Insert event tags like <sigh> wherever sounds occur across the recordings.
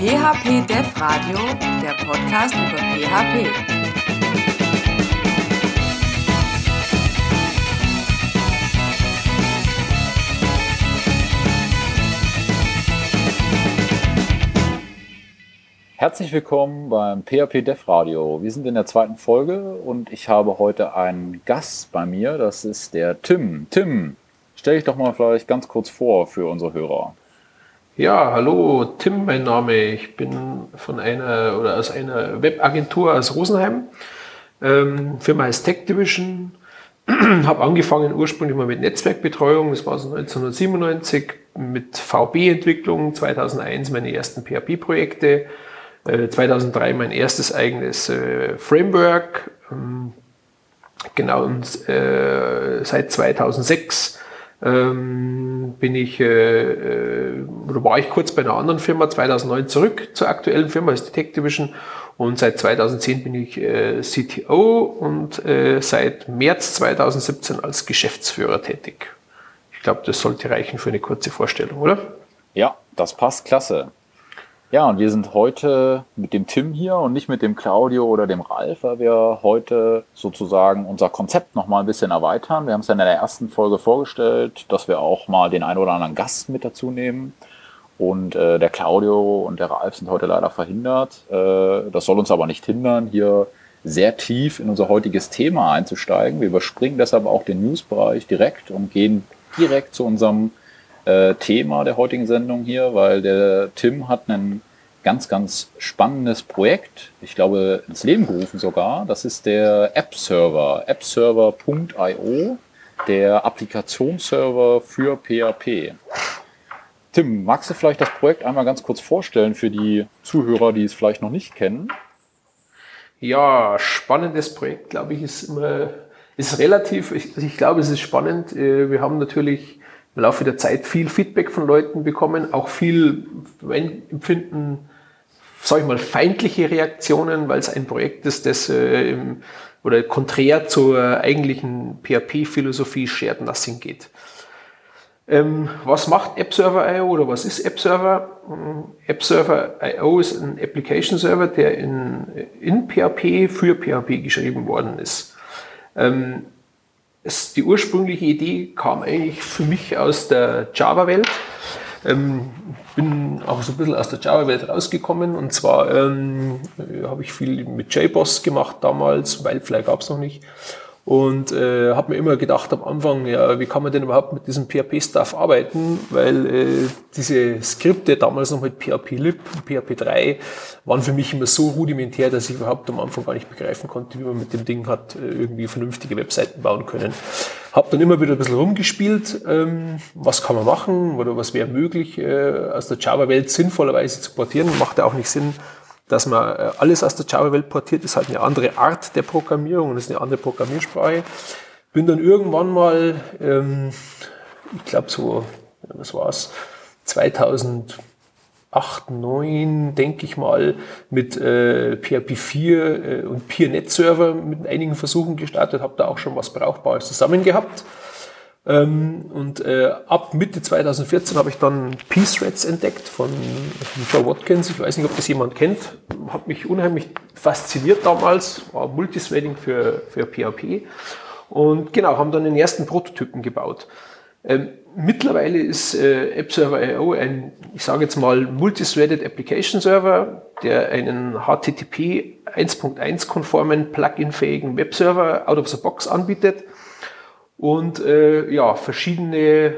PHP Dev Radio, der Podcast über PHP. Herzlich willkommen beim PHP Dev Radio. Wir sind in der zweiten Folge und ich habe heute einen Gast bei mir. Das ist der Tim. Tim, stell dich doch mal vielleicht ganz kurz vor für unsere Hörer. Ja, hallo, Tim, mein Name. Ich bin von einer oder aus einer Webagentur aus Rosenheim. Ähm, Firma heißt Tech Division. <clears throat> habe angefangen ursprünglich mal mit Netzwerkbetreuung, das war so 1997, mit VB-Entwicklung, 2001 meine ersten PHP-Projekte, äh, 2003 mein erstes eigenes äh, Framework, ähm, genau, und äh, seit 2006 ähm, bin ich, äh, äh, oder war ich kurz bei einer anderen Firma, 2009 zurück zur aktuellen Firma, ist die Tech Division. Und seit 2010 bin ich äh, CTO und äh, seit März 2017 als Geschäftsführer tätig. Ich glaube, das sollte reichen für eine kurze Vorstellung, oder? Ja, das passt klasse. Ja, und wir sind heute mit dem Tim hier und nicht mit dem Claudio oder dem Ralf, weil wir heute sozusagen unser Konzept nochmal ein bisschen erweitern. Wir haben es ja in der ersten Folge vorgestellt, dass wir auch mal den einen oder anderen Gast mit dazu nehmen. Und äh, der Claudio und der Ralf sind heute leider verhindert. Äh, das soll uns aber nicht hindern, hier sehr tief in unser heutiges Thema einzusteigen. Wir überspringen deshalb auch den Newsbereich direkt und gehen direkt zu unserem äh, Thema der heutigen Sendung hier, weil der Tim hat ein ganz, ganz spannendes Projekt, ich glaube ins Leben gerufen sogar. Das ist der App-Server, appserver.io, der Applikationsserver für PHP. Tim, magst du vielleicht das Projekt einmal ganz kurz vorstellen für die Zuhörer, die es vielleicht noch nicht kennen? Ja, spannendes Projekt, glaube ich, ist immer, ist relativ, ich, ich glaube, es ist spannend. Äh, wir haben natürlich im Laufe der Zeit viel Feedback von Leuten bekommen, auch viel Empfinden, sag ich mal, feindliche Reaktionen, weil es ein Projekt ist, das äh, im, oder konträr zur eigentlichen PHP-Philosophie Shared Nothing geht. Ähm, was macht AppServer.io oder was ist AppServer? AppServer.io ist ein Application Server, der in, in PHP für PHP geschrieben worden ist. Ähm, es, die ursprüngliche Idee kam eigentlich für mich aus der Java-Welt. Ähm, bin auch so ein bisschen aus der Java-Welt rausgekommen und zwar ähm, habe ich viel mit JBoss gemacht damals, vielleicht gab es noch nicht und äh, habe mir immer gedacht am Anfang, ja, wie kann man denn überhaupt mit diesem PHP-Stuff arbeiten, weil äh, diese Skripte damals noch mit PHP-Lib, PHP 3 waren für mich immer so rudimentär, dass ich überhaupt am Anfang gar nicht begreifen konnte, wie man mit dem Ding hat äh, irgendwie vernünftige Webseiten bauen können. Habe dann immer wieder ein bisschen rumgespielt, ähm, was kann man machen oder was wäre möglich äh, aus der Java-Welt sinnvollerweise zu portieren. Macht ja auch nicht Sinn, dass man äh, alles aus der Java-Welt portiert, ist halt eine andere Art der Programmierung und ist eine andere Programmiersprache. Bin dann irgendwann mal, ähm, ich glaube so, was war's, 2008, 2009, denke ich mal, mit äh, PHP 4 äh, und PeerNet Server mit einigen Versuchen gestartet, habe da auch schon was Brauchbares zusammen gehabt. Ähm, und äh, ab Mitte 2014 habe ich dann Peace Threads entdeckt von, von Joe Watkins. Ich weiß nicht, ob das jemand kennt. Hat mich unheimlich fasziniert damals. War Multithreading für, für PHP. Und genau, haben dann den ersten Prototypen gebaut. Ähm, mittlerweile ist äh, AppServer.io ein, ich sage jetzt mal, Multithreaded Application Server, der einen HTTP 1.1 konformen, plugin-fähigen Webserver out of the box anbietet und äh, ja, verschiedene,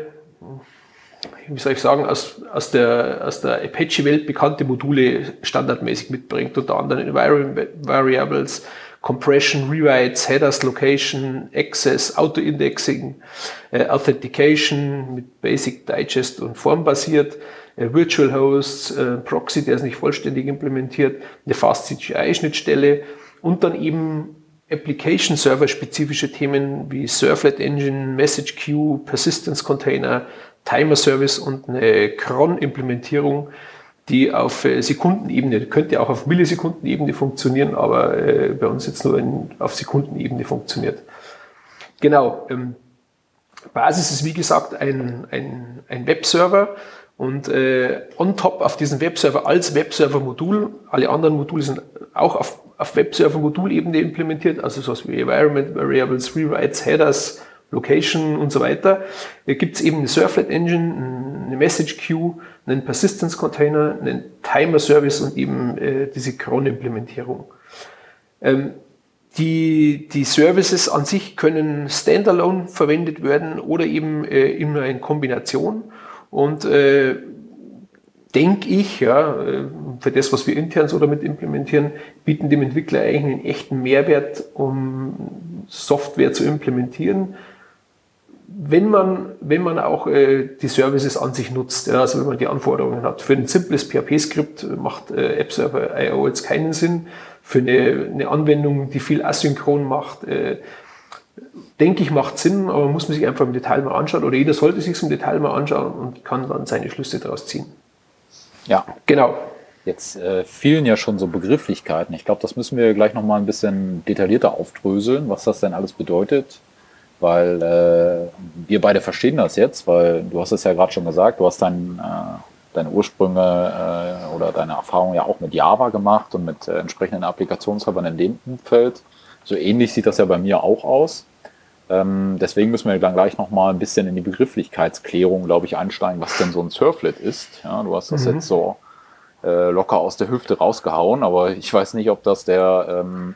wie soll ich sagen, aus, aus der, aus der Apache-Welt bekannte Module standardmäßig mitbringt, unter anderem Environment Variables, Compression, Rewrites, Headers, Location, Access, Auto-Indexing, äh, Authentication mit Basic, Digest und Formbasiert, äh, Virtual Hosts, äh, Proxy, der ist nicht vollständig implementiert, eine Fast CGI-Schnittstelle und dann eben Application Server spezifische Themen wie Servlet Engine, Message Queue, Persistence Container, Timer Service und eine Cron Implementierung, die auf äh, Sekundenebene, könnte auch auf Millisekundenebene funktionieren, aber äh, bei uns jetzt nur in, auf Sekundenebene funktioniert. Genau. Ähm, Basis ist wie gesagt ein, ein, ein Webserver Und äh, on top auf diesen Webserver als Webserver-Modul, alle anderen Module sind auch auf, auf Webserver-Modulebene implementiert, also sowas wie Environment, Variables, Rewrites, Headers, Location und so weiter. Da gibt es eben eine Surflet Engine, eine Message Queue, einen Persistence Container, einen Timer Service und eben äh, diese Cron-Implementierung. Ähm, die, die Services an sich können standalone verwendet werden oder eben äh, immer in Kombination. Und äh, denke ich, ja, äh, für das, was wir intern so damit implementieren, bieten dem Entwickler eigentlich einen echten Mehrwert, um Software zu implementieren. Wenn man, wenn man auch äh, die Services an sich nutzt, ja, also wenn man die Anforderungen hat. Für ein simples PHP-Skript macht äh, AppServer.io jetzt keinen Sinn für eine, eine Anwendung, die viel asynchron macht, äh, denke ich, macht Sinn, aber muss man sich einfach im Detail mal anschauen oder jeder sollte sich im Detail mal anschauen und kann dann seine Schlüsse daraus ziehen. Ja, genau. Jetzt äh, fielen ja schon so Begrifflichkeiten. Ich glaube, das müssen wir gleich nochmal ein bisschen detaillierter aufdröseln, was das denn alles bedeutet. Weil äh, wir beide verstehen das jetzt, weil du hast es ja gerade schon gesagt, du hast dein, äh, deine Ursprünge äh, oder deine Erfahrungen ja auch mit Java gemacht und mit äh, entsprechenden Applikationsservern in dem Umfeld. So ähnlich sieht das ja bei mir auch aus. Ähm, deswegen müssen wir dann gleich nochmal ein bisschen in die Begrifflichkeitsklärung, glaube ich, einsteigen, was denn so ein Surflet ist. Ja, du hast das mhm. jetzt so äh, locker aus der Hüfte rausgehauen, aber ich weiß nicht, ob das der ähm,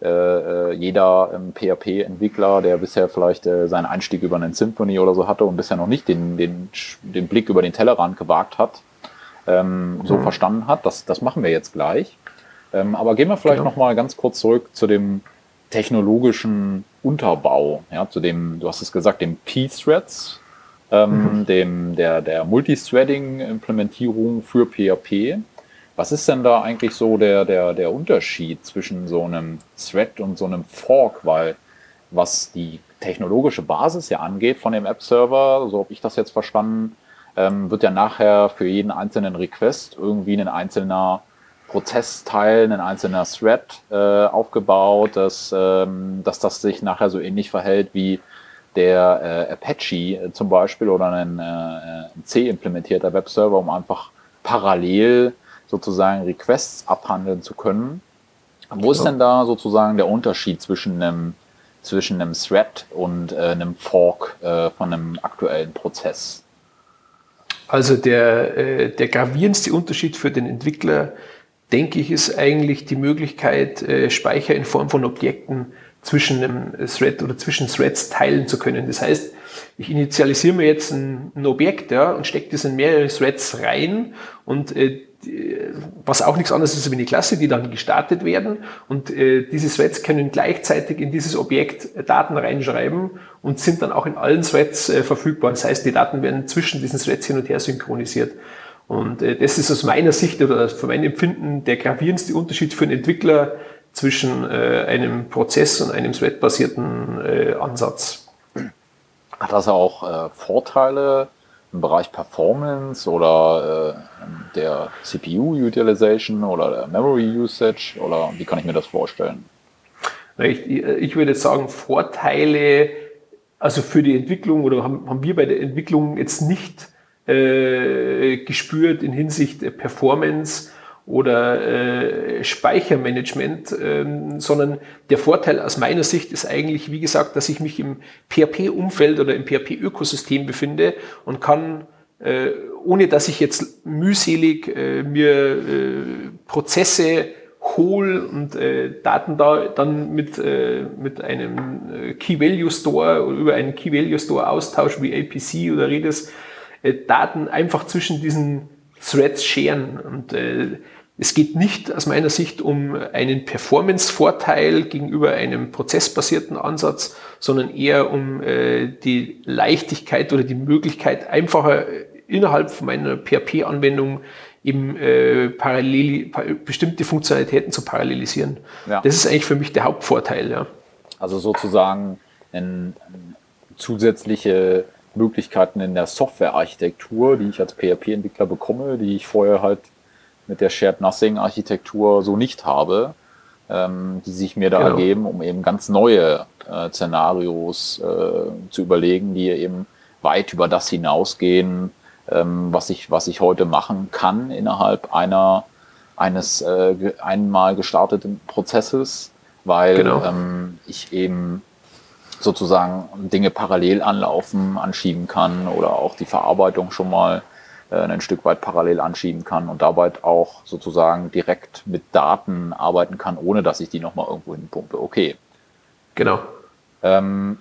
äh, äh jeder ähm, PHP-Entwickler, der bisher vielleicht äh, seinen Einstieg über einen Symphony oder so hatte und bisher noch nicht den, den, den Blick über den Tellerrand gewagt hat, ähm, so mhm. verstanden hat. Das, das machen wir jetzt gleich. Ähm, aber gehen wir vielleicht genau. noch mal ganz kurz zurück zu dem technologischen Unterbau, ja, zu dem, du hast es gesagt, dem P-Threads, ähm, mhm. dem, der, der Multithreading-Implementierung für PHP. Was ist denn da eigentlich so der, der, der Unterschied zwischen so einem Thread und so einem Fork? Weil was die technologische Basis ja angeht von dem App-Server, so habe ich das jetzt verstanden, ähm, wird ja nachher für jeden einzelnen Request irgendwie ein einzelner Prozessteil, ein einzelner Thread äh, aufgebaut, dass, ähm, dass das sich nachher so ähnlich verhält wie der äh, Apache äh, zum Beispiel oder ein, äh, C-implementierter Webserver, um einfach parallel sozusagen Requests abhandeln zu können. Wo ist denn da sozusagen der Unterschied zwischen einem, zwischen einem Thread und äh, einem Fork äh, von einem aktuellen Prozess? Also der, äh, der gravierendste Unterschied für den Entwickler denke ich, ist eigentlich die Möglichkeit, äh, Speicher in Form von Objekten zwischen einem Thread oder zwischen Threads teilen zu können. Das heißt, ich initialisiere mir jetzt ein, ein Objekt ja, und stecke das in mehrere Threads rein und äh, was auch nichts anderes ist wie eine Klasse, die dann gestartet werden und äh, diese Threads können gleichzeitig in dieses Objekt Daten reinschreiben und sind dann auch in allen Threads äh, verfügbar. Das heißt, die Daten werden zwischen diesen Threads hin und her synchronisiert. Und äh, das ist aus meiner Sicht oder von meinem Empfinden der gravierendste Unterschied für einen Entwickler zwischen äh, einem Prozess und einem thread-basierten äh, Ansatz. Hat das auch äh, Vorteile im Bereich Performance oder äh, der CPU-Utilization oder der Memory-Usage oder wie kann ich mir das vorstellen? Ich, ich würde sagen, Vorteile, also für die Entwicklung oder haben, haben wir bei der Entwicklung jetzt nicht äh, gespürt in Hinsicht Performance oder äh, Speichermanagement, ähm, sondern der Vorteil aus meiner Sicht ist eigentlich, wie gesagt, dass ich mich im PHP-Umfeld oder im PHP-Ökosystem befinde und kann, äh, ohne dass ich jetzt mühselig äh, mir äh, Prozesse hol und äh, Daten da dann mit, äh, mit einem äh, Key-Value-Store oder über einen Key-Value-Store austauschen wie APC oder Redis, äh, Daten einfach zwischen diesen Threads scheren. Und äh, es geht nicht aus meiner Sicht um einen Performance-Vorteil gegenüber einem prozessbasierten Ansatz, sondern eher um äh, die Leichtigkeit oder die Möglichkeit, einfacher innerhalb meiner PHP-Anwendung eben äh, parallel, bestimmte Funktionalitäten zu parallelisieren. Ja. Das ist eigentlich für mich der Hauptvorteil. Ja. Also sozusagen eine zusätzliche Möglichkeiten in der Softwarearchitektur, die ich als PHP-Entwickler bekomme, die ich vorher halt mit der Shared Nothing-Architektur so nicht habe, ähm, die sich mir da genau. ergeben, um eben ganz neue äh, Szenarios äh, zu überlegen, die eben weit über das hinausgehen, ähm, was, ich, was ich heute machen kann innerhalb einer, eines äh, einmal gestarteten Prozesses, weil genau. ähm, ich eben sozusagen Dinge parallel anlaufen, anschieben kann oder auch die Verarbeitung schon mal äh, ein Stück weit parallel anschieben kann und dabei auch sozusagen direkt mit Daten arbeiten kann, ohne dass ich die nochmal irgendwo hinpumpe. Okay. Genau. Ähm,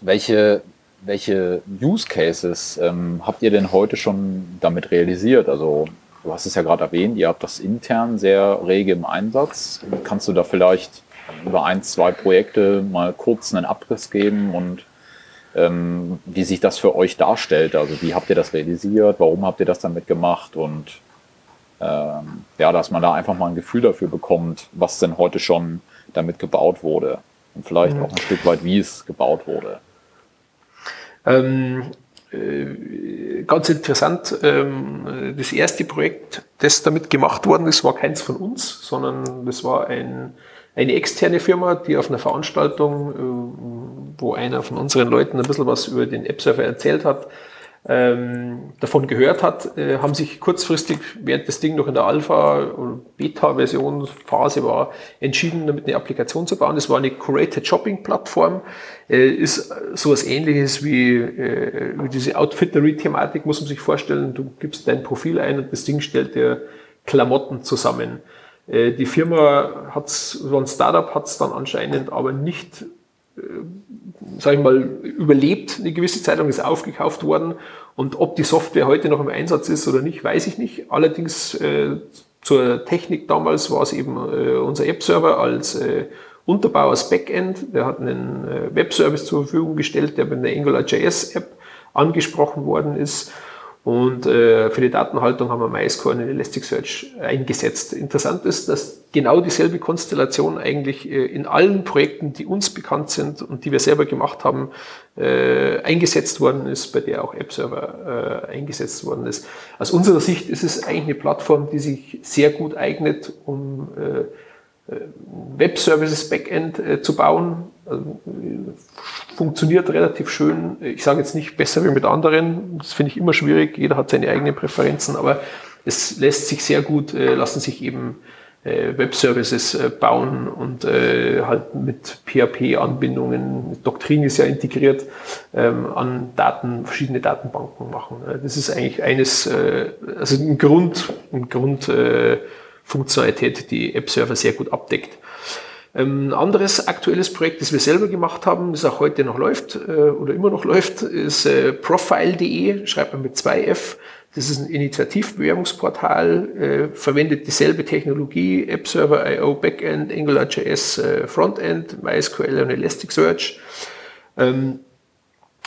welche, welche Use Cases ähm, habt ihr denn heute schon damit realisiert? Also du hast es ja gerade erwähnt, ihr habt das intern sehr rege im Einsatz. Kannst du da vielleicht über ein, zwei Projekte mal kurz einen Abriss geben und ähm, wie sich das für euch darstellt? Also wie habt ihr das realisiert? Warum habt ihr das damit gemacht? Und ähm, ja, dass man da einfach mal ein Gefühl dafür bekommt, was denn heute schon damit gebaut wurde und vielleicht mhm. auch ein Stück weit, wie es gebaut wurde. Ähm, äh, ganz interessant, ähm, das erste Projekt, das damit gemacht worden ist, war keins von uns, sondern das war ein, eine externe Firma, die auf einer Veranstaltung, äh, wo einer von unseren Leuten ein bisschen was über den App-Server erzählt hat, ähm, davon gehört hat, äh, haben sich kurzfristig, während das Ding noch in der Alpha- oder Beta-Version-Phase war, entschieden, damit eine Applikation zu bauen. Das war eine Curated Shopping-Plattform, äh, ist sowas ähnliches wie, wie diese Outfittery-Thematik, muss man sich vorstellen. Du gibst dein Profil ein und das Ding stellt dir Klamotten zusammen. Äh, die Firma hat so ein Startup hat es dann anscheinend aber nicht äh, sage ich mal, überlebt eine gewisse Zeit lang, ist aufgekauft worden. Und ob die Software heute noch im Einsatz ist oder nicht, weiß ich nicht. Allerdings äh, zur Technik damals war es eben äh, unser App-Server als äh, Unterbau als Backend. Der hat einen äh, Webservice zur Verfügung gestellt, der mit einer AngularJS-App angesprochen worden ist. Und äh, für die Datenhaltung haben wir MySQL und Elasticsearch eingesetzt. Interessant ist, dass genau dieselbe Konstellation eigentlich äh, in allen Projekten, die uns bekannt sind und die wir selber gemacht haben, äh, eingesetzt worden ist, bei der auch AppServer äh, eingesetzt worden ist. Aus unserer Sicht ist es eigentlich eine Plattform, die sich sehr gut eignet, um äh, äh, Web-Services Backend äh, zu bauen. Funktioniert relativ schön. Ich sage jetzt nicht besser wie mit anderen. Das finde ich immer schwierig. Jeder hat seine eigenen Präferenzen, aber es lässt sich sehr gut, äh, lassen sich eben äh, Web-Services äh, bauen und äh, halt mit PHP-Anbindungen. Doktrin ist ja integriert ähm, an Daten, verschiedene Datenbanken machen. Äh, das ist eigentlich eines, äh, also ein Grund, ein Grund äh, Funktionalität, die App-Server sehr gut abdeckt. Ähm, ein anderes aktuelles Projekt, das wir selber gemacht haben, das auch heute noch läuft äh, oder immer noch läuft, ist äh, profile.de, schreibt man mit 2F. Das ist ein Initiativbewerbungsportal, äh, verwendet dieselbe Technologie, App-Server, IO, Backend, AngularJS, Frontend, MySQL und Elasticsearch. Ähm,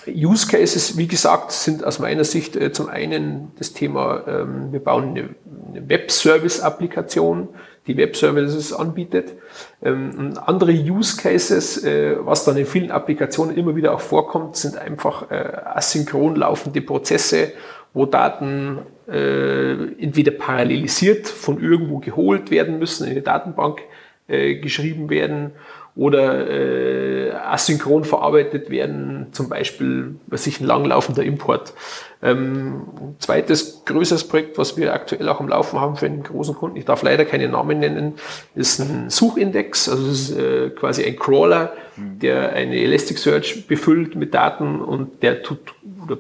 Use Cases, wie gesagt, sind aus meiner Sicht äh, zum einen das Thema, ähm, wir bauen eine, eine Web-Service-Applikation, die Web-Services anbietet. Ähm, andere Use Cases, äh, was dann in vielen Applikationen immer wieder auch vorkommt, sind einfach äh, asynchron laufende Prozesse, wo Daten äh, entweder parallelisiert von irgendwo geholt werden müssen, in eine Datenbank äh, geschrieben werden oder äh, asynchron verarbeitet werden, zum Beispiel was sich ein langlaufender Import. Ähm, zweites größeres Projekt, was wir aktuell auch am Laufen haben für einen großen Kunden, ich darf leider keine Namen nennen, ist ein Suchindex, also das ist äh, quasi ein Crawler, der eine Elasticsearch befüllt mit Daten und der tut oder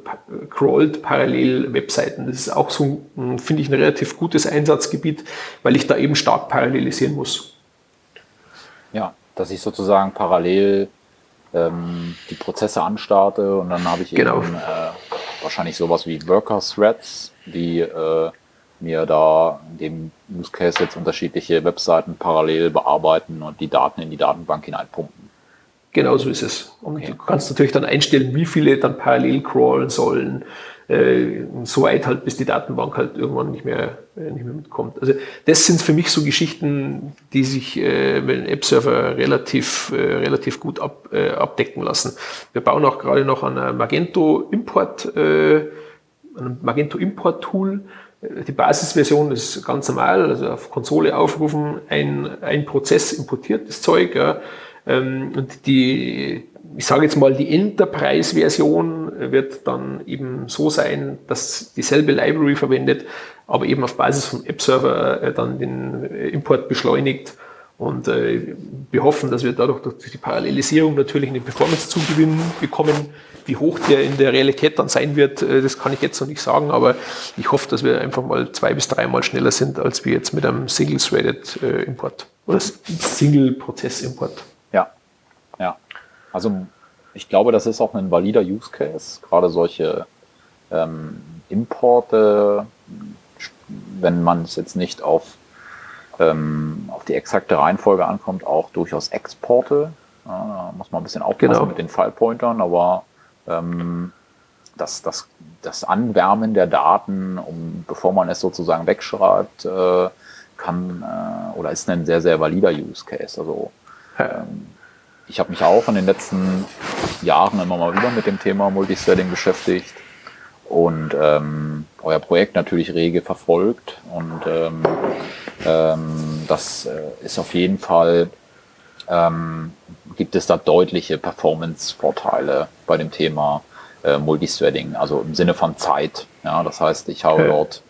crawlt parallel Webseiten. Das ist auch so, finde ich, ein relativ gutes Einsatzgebiet, weil ich da eben stark parallelisieren muss. Ja, dass ich sozusagen parallel ähm, die Prozesse anstarte und dann habe ich genau. eben äh, wahrscheinlich sowas wie Worker Threads, die äh, mir da in dem Use Case jetzt unterschiedliche Webseiten parallel bearbeiten und die Daten in die Datenbank hineinpumpen. Genau so ist es. Und okay. du kannst natürlich dann einstellen, wie viele dann parallel crawlen sollen, äh, so weit halt, bis die Datenbank halt irgendwann nicht mehr, äh, nicht mehr mitkommt. Also das sind für mich so Geschichten, die sich äh, mit dem App-Server relativ, äh, relativ gut ab, äh, abdecken lassen. Wir bauen auch gerade noch an einem Magento Import, äh, einem Magento Import Tool. Äh, die Basisversion ist ganz normal, also auf Konsole aufrufen, ein, ein Prozess importiert das Zeug, ja. Ähm, und die, ich sage jetzt mal, die Enterprise-Version wird dann eben so sein, dass dieselbe Library verwendet, aber eben auf Basis von App-Server äh, dann den Import beschleunigt. Und äh, wir hoffen, dass wir dadurch durch die Parallelisierung natürlich einen Performance-Zugewinn bekommen. Wie hoch der in der Realität dann sein wird, äh, das kann ich jetzt noch nicht sagen, aber ich hoffe, dass wir einfach mal zwei bis dreimal schneller sind, als wir jetzt mit einem Single-Threaded-Import äh, oder Single-Prozess-Import. Ja, ja. Also ich glaube, das ist auch ein valider Use Case, gerade solche ähm, Importe, wenn man es jetzt nicht auf, ähm, auf die exakte Reihenfolge ankommt, auch durchaus Exporte. Ja, da muss man ein bisschen aufpassen genau. mit den Fallpointern, aber ähm, das, das, das Anwärmen der Daten, um, bevor man es sozusagen wegschreibt, äh, kann äh, oder ist ein sehr, sehr valider Use Case. Also ähm, ich habe mich auch in den letzten Jahren immer mal wieder mit dem Thema Multithreading beschäftigt und ähm, euer Projekt natürlich rege verfolgt. Und ähm, ähm, das äh, ist auf jeden Fall, ähm, gibt es da deutliche Performance-Vorteile bei dem Thema äh, Multithreading, also im Sinne von Zeit. Ja, das heißt, ich habe okay. dort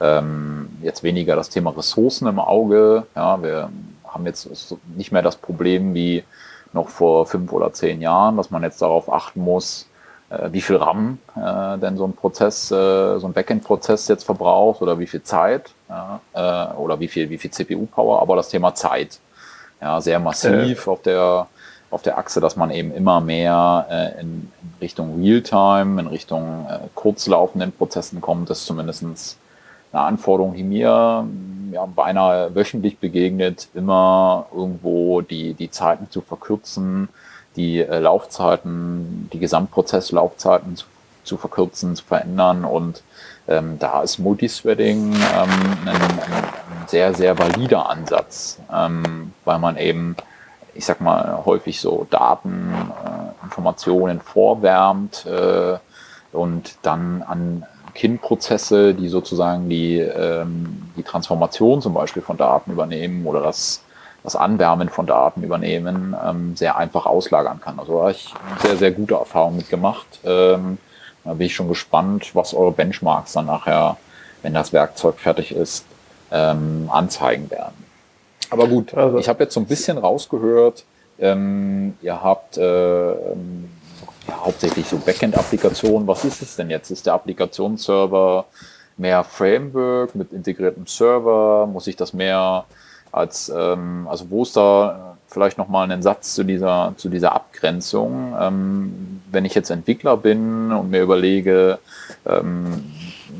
ähm, jetzt weniger das Thema Ressourcen im Auge. Ja, wir haben jetzt nicht mehr das Problem wie noch vor fünf oder zehn Jahren, dass man jetzt darauf achten muss, äh, wie viel RAM äh, denn so ein Prozess, äh, so ein Backend-Prozess jetzt verbraucht oder wie viel Zeit äh, oder wie viel, wie viel CPU-Power, aber das Thema Zeit. Ja, sehr massiv auf der auf der Achse, dass man eben immer mehr äh, in, in Richtung Realtime, in Richtung äh, kurzlaufenden Prozessen kommt. Das ist zumindestens eine Anforderung, die mir ja, beinahe wöchentlich begegnet, immer irgendwo die, die Zeiten zu verkürzen, die äh, Laufzeiten, die Gesamtprozesslaufzeiten zu, zu verkürzen, zu verändern. Und ähm, da ist Multithreading ähm, ein, ein, sehr, sehr valider Ansatz, ähm, weil man eben, ich sag mal, häufig so Daten, äh, Informationen vorwärmt äh, und dann an KIN-Prozesse, die sozusagen die, ähm, die Transformation zum Beispiel von Daten übernehmen oder das das Anwärmen von Daten übernehmen, ähm, sehr einfach auslagern kann. Also da habe ich sehr, sehr gute Erfahrungen mitgemacht. Ähm, da bin ich schon gespannt, was eure Benchmarks dann nachher, wenn das Werkzeug fertig ist, ähm, anzeigen werden. Aber gut, also, ich habe jetzt so ein bisschen rausgehört, ähm, ihr habt äh, ja, hauptsächlich so Backend-Applikationen. Was ist es denn jetzt? Ist der Applikationsserver mehr Framework mit integriertem Server? Muss ich das mehr als, ähm, also wo ist da vielleicht nochmal ein Satz zu dieser, zu dieser Abgrenzung? Ähm, wenn ich jetzt Entwickler bin und mir überlege, ähm,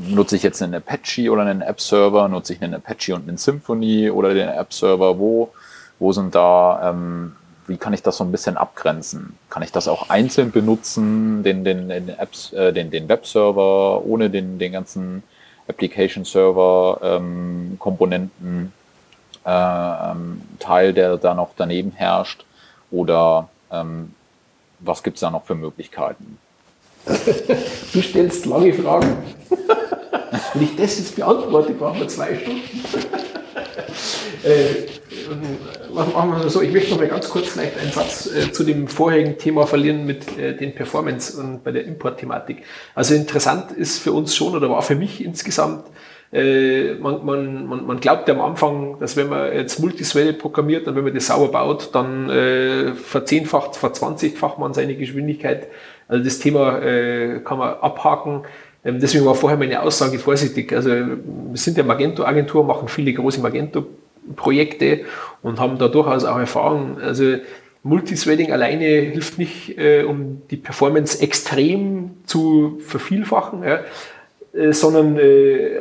nutze ich jetzt einen Apache oder einen App-Server, nutze ich einen Apache und einen Symfony oder den App-Server, wo, wo sind da, ähm, wie kann ich das so ein bisschen abgrenzen? Kann ich das auch einzeln benutzen, den, den, den, Apps, äh, den, den Web-Server, ohne den, den ganzen Application-Server-Komponenten? Ähm, äh, ähm, Teil, der da noch daneben herrscht? Oder ähm, was gibt es da noch für Möglichkeiten? <laughs> Du stellst lange Fragen. Wenn ich das jetzt beantworte, brauchen wir zwei Stunden. <laughs> äh, machen wir so, ich möchte noch mal ganz kurz vielleicht einen Satz äh, zu dem vorherigen Thema verlieren mit äh, den Performance und bei der Import-Thematik. Also interessant ist für uns schon oder war für mich insgesamt, äh, man, man, man, man glaubt ja am Anfang, dass wenn man jetzt Multiswelle programmiert und wenn man das sauber baut, dann äh, verzehnfacht, verzwanzigfacht man seine Geschwindigkeit. Also das Thema äh, kann man abhaken. Ähm, deswegen war vorher meine Aussage vorsichtig. Also wir sind ja Magento-Agentur, machen viele große Magento-Projekte und haben da durchaus auch Erfahrung. Also Multithreading alleine hilft nicht, äh, um die Performance extrem zu vervielfachen. Äh, sondern äh,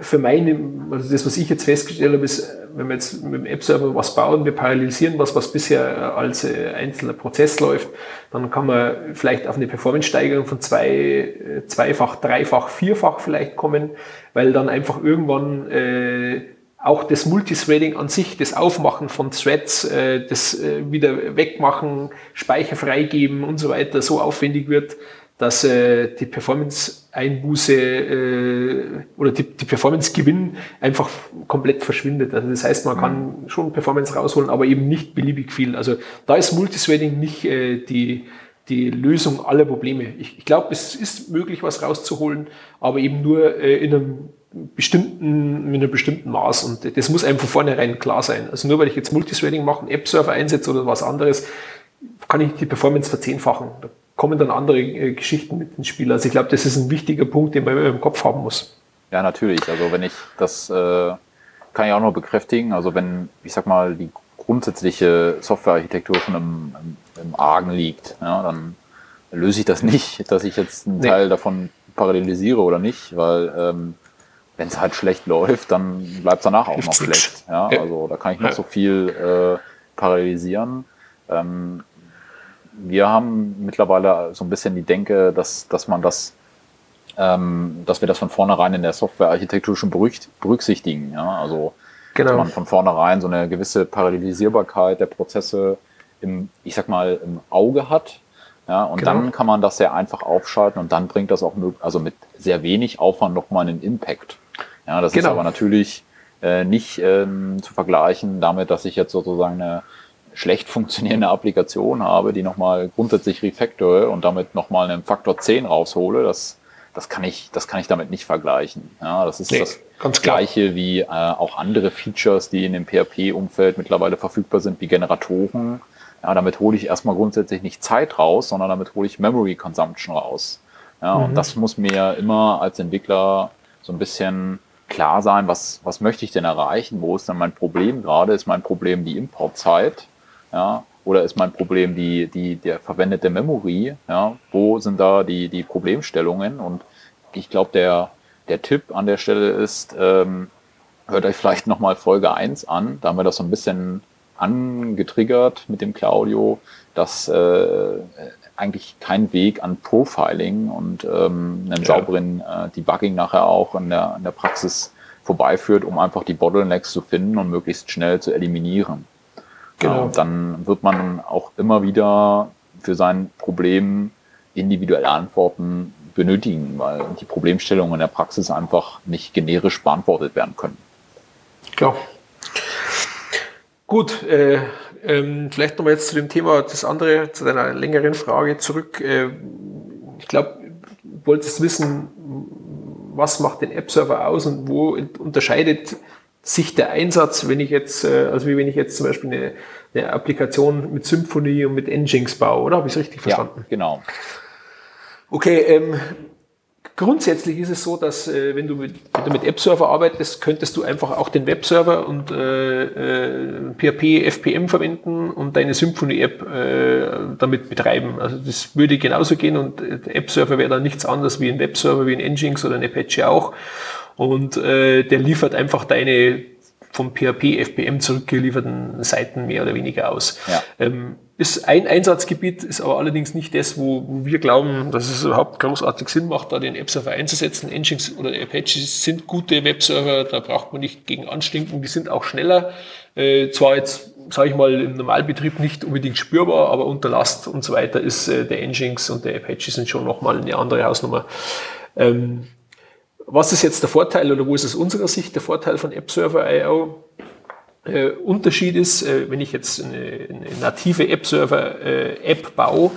für meine, also das, was ich jetzt festgestellt habe, ist, wenn wir jetzt mit dem App-Server was bauen, wir parallelisieren was, was bisher als äh, einzelner Prozess läuft, dann kann man vielleicht auf eine Performance-Steigerung von zwei, zweifach, dreifach, vierfach vielleicht kommen, weil dann einfach irgendwann äh, auch das Multithreading an sich, das Aufmachen von Threads, äh, das äh, wieder wegmachen, Speicher freigeben und so weiter so aufwendig wird, dass äh, die Performance-Einbuße äh, oder die, die Performance-Gewinn einfach komplett verschwindet. Also das heißt, man kann mhm. schon Performance rausholen, aber eben nicht beliebig viel. Also da ist Multithreading nicht äh, die, die Lösung aller Probleme. Ich, ich glaube, es ist möglich, was rauszuholen, aber eben nur äh, in einem bestimmten, in einem bestimmten Maß. Und das muss einem von vornherein klar sein. Also nur weil ich jetzt Multithreading mache, einen App-Server einsetze oder was anderes, kann ich die Performance verzehnfachen. Da kommen dann andere äh, Geschichten mit ins Spiel. Also ich glaube, das ist ein wichtiger Punkt, den man immer im Kopf haben muss. Ja, natürlich. Also wenn ich das äh, kann ich auch noch bekräftigen. Also wenn, ich sag mal, die grundsätzliche Softwarearchitektur schon im, im, im Argen liegt, ja, dann löse ich das nicht, <laughs> dass ich jetzt einen nee. Teil davon parallelisiere oder nicht, weil ähm, wenn es halt schlecht läuft, dann bleibt es danach auch noch schlecht. Ja, also da kann ich noch so viel äh, parallelisieren. Ähm, wir haben mittlerweile so ein bisschen die Denke, dass, dass man das, ähm, dass wir das von vornherein in der Softwarearchitektur schon berücksichtigen. Ja? Also genau. dass man von vornherein so eine gewisse Parallelisierbarkeit der Prozesse im, ich sag mal, im Auge hat. Ja, und genau. dann kann man das sehr einfach aufschalten und dann bringt das auch also mit sehr wenig Aufwand nochmal einen Impact. Ja, das genau. ist aber natürlich äh, nicht ähm, zu vergleichen damit, dass ich jetzt sozusagen eine schlecht funktionierende Applikation habe, die nochmal grundsätzlich refactore und damit nochmal einen Faktor 10 raushole. Das, das, kann ich, das kann ich damit nicht vergleichen. Ja, das ist nee, das Gleiche wie äh, auch andere Features, die in dem PHP-Umfeld mittlerweile verfügbar sind, wie Generatoren. Ja, damit hole ich erstmal grundsätzlich nicht Zeit raus, sondern damit hole ich Memory Consumption raus. Ja, mhm. Und das muss mir immer als Entwickler so ein bisschen klar sein, was, was möchte ich denn erreichen? Wo ist denn mein Problem gerade? Ist mein Problem die Importzeit? Ja, oder ist mein Problem die, die, der verwendete Memory? Ja, wo sind da die, die Problemstellungen? Und ich glaube, der, der Tipp an der Stelle ist, ähm, hört euch vielleicht nochmal Folge 1 an. Da haben wir das so ein bisschen angetriggert mit dem Claudio, dass äh, eigentlich kein Weg an Profiling und ähm, einem ja. sauberen äh, Debugging nachher auch in der, in der Praxis vorbeiführt, um einfach die Bottlenecks zu finden und möglichst schnell zu eliminieren. Genau. Dann wird man auch immer wieder für sein Problem individuelle Antworten benötigen, weil die Problemstellungen in der Praxis einfach nicht generisch beantwortet werden können. Klar. Gut, äh, ähm, vielleicht nochmal jetzt zu dem Thema, das andere, zu deiner längeren Frage zurück. Äh, ich glaube, du wolltest wissen, was macht den App-Server aus und wo unterscheidet sich der Einsatz, wenn ich jetzt, äh, also wie wenn ich jetzt zum Beispiel eine, eine Applikation mit Symfony und mit Nginx baue, oder? Habe ich es richtig verstanden? Ja, genau. Okay, ähm, Grundsätzlich ist es so, dass äh, wenn, du mit, wenn du mit App-Server arbeitest, könntest du einfach auch den Webserver und äh, äh, PHP, FPM verwenden und deine Symfony-App äh, damit betreiben. Also das würde genauso gehen und der App-Server wäre dann nichts anderes wie ein Webserver, wie ein Nginx oder ein Apache auch. Und äh, der liefert einfach deine vom PHP, FPM zurückgelieferten Seiten mehr oder weniger aus. Ja. Ähm, ist ein Einsatzgebiet, ist aber allerdings nicht das, wo, wo wir glauben, dass es überhaupt großartig Sinn macht, da den App-Server einzusetzen. Nginx oder Apache sind gute Webserver, da braucht man nicht gegen anstinken, die sind auch schneller. Äh, zwar jetzt, sage ich mal, im Normalbetrieb nicht unbedingt spürbar, aber unter Last und so weiter ist äh, der Nginx und der Apache sind schon nochmal eine andere Hausnummer. Ähm, was ist jetzt der Vorteil oder wo ist aus unserer Sicht der Vorteil von AppServer.io? Äh, Unterschied ist, äh, wenn ich jetzt eine, eine native App-Server-App äh, baue,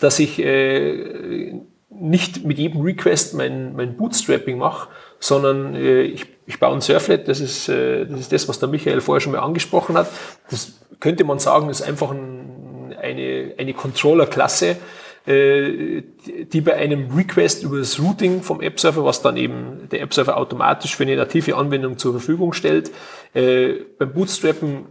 dass ich äh, nicht mit jedem Request mein, mein Bootstrapping mache, sondern äh, ich, ich baue ein Surflet, das ist, das ist das, was der Michael vorher schon mal angesprochen hat. Das könnte man sagen, ist einfach ein, eine, eine Controller-Klasse, die bei einem Request über das Routing vom App-Server, was dann eben der App-Server automatisch für eine native Anwendung zur Verfügung stellt, äh, beim Bootstrappen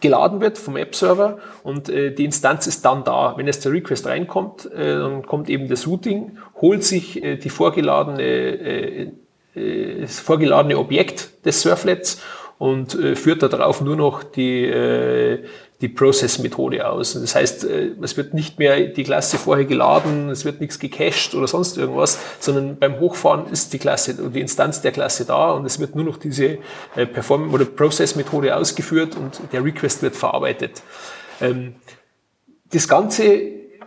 geladen wird vom App-Server und äh, die Instanz ist dann da. Wenn jetzt der Request reinkommt, äh, dann kommt eben das Routing, holt sich äh, die vorgeladene, äh, äh, das vorgeladene Objekt des Surflets und äh, führt darauf nur noch die, äh, die Process-Methode aus. Das heißt, äh, es wird nicht mehr die Klasse vorher geladen, es wird nichts gecached oder sonst irgendwas, sondern beim Hochfahren ist die Klasse die Instanz der Klasse da und es wird nur noch diese äh, Perform- oder Process-Methode ausgeführt und der Request wird verarbeitet. Ähm, das Ganze,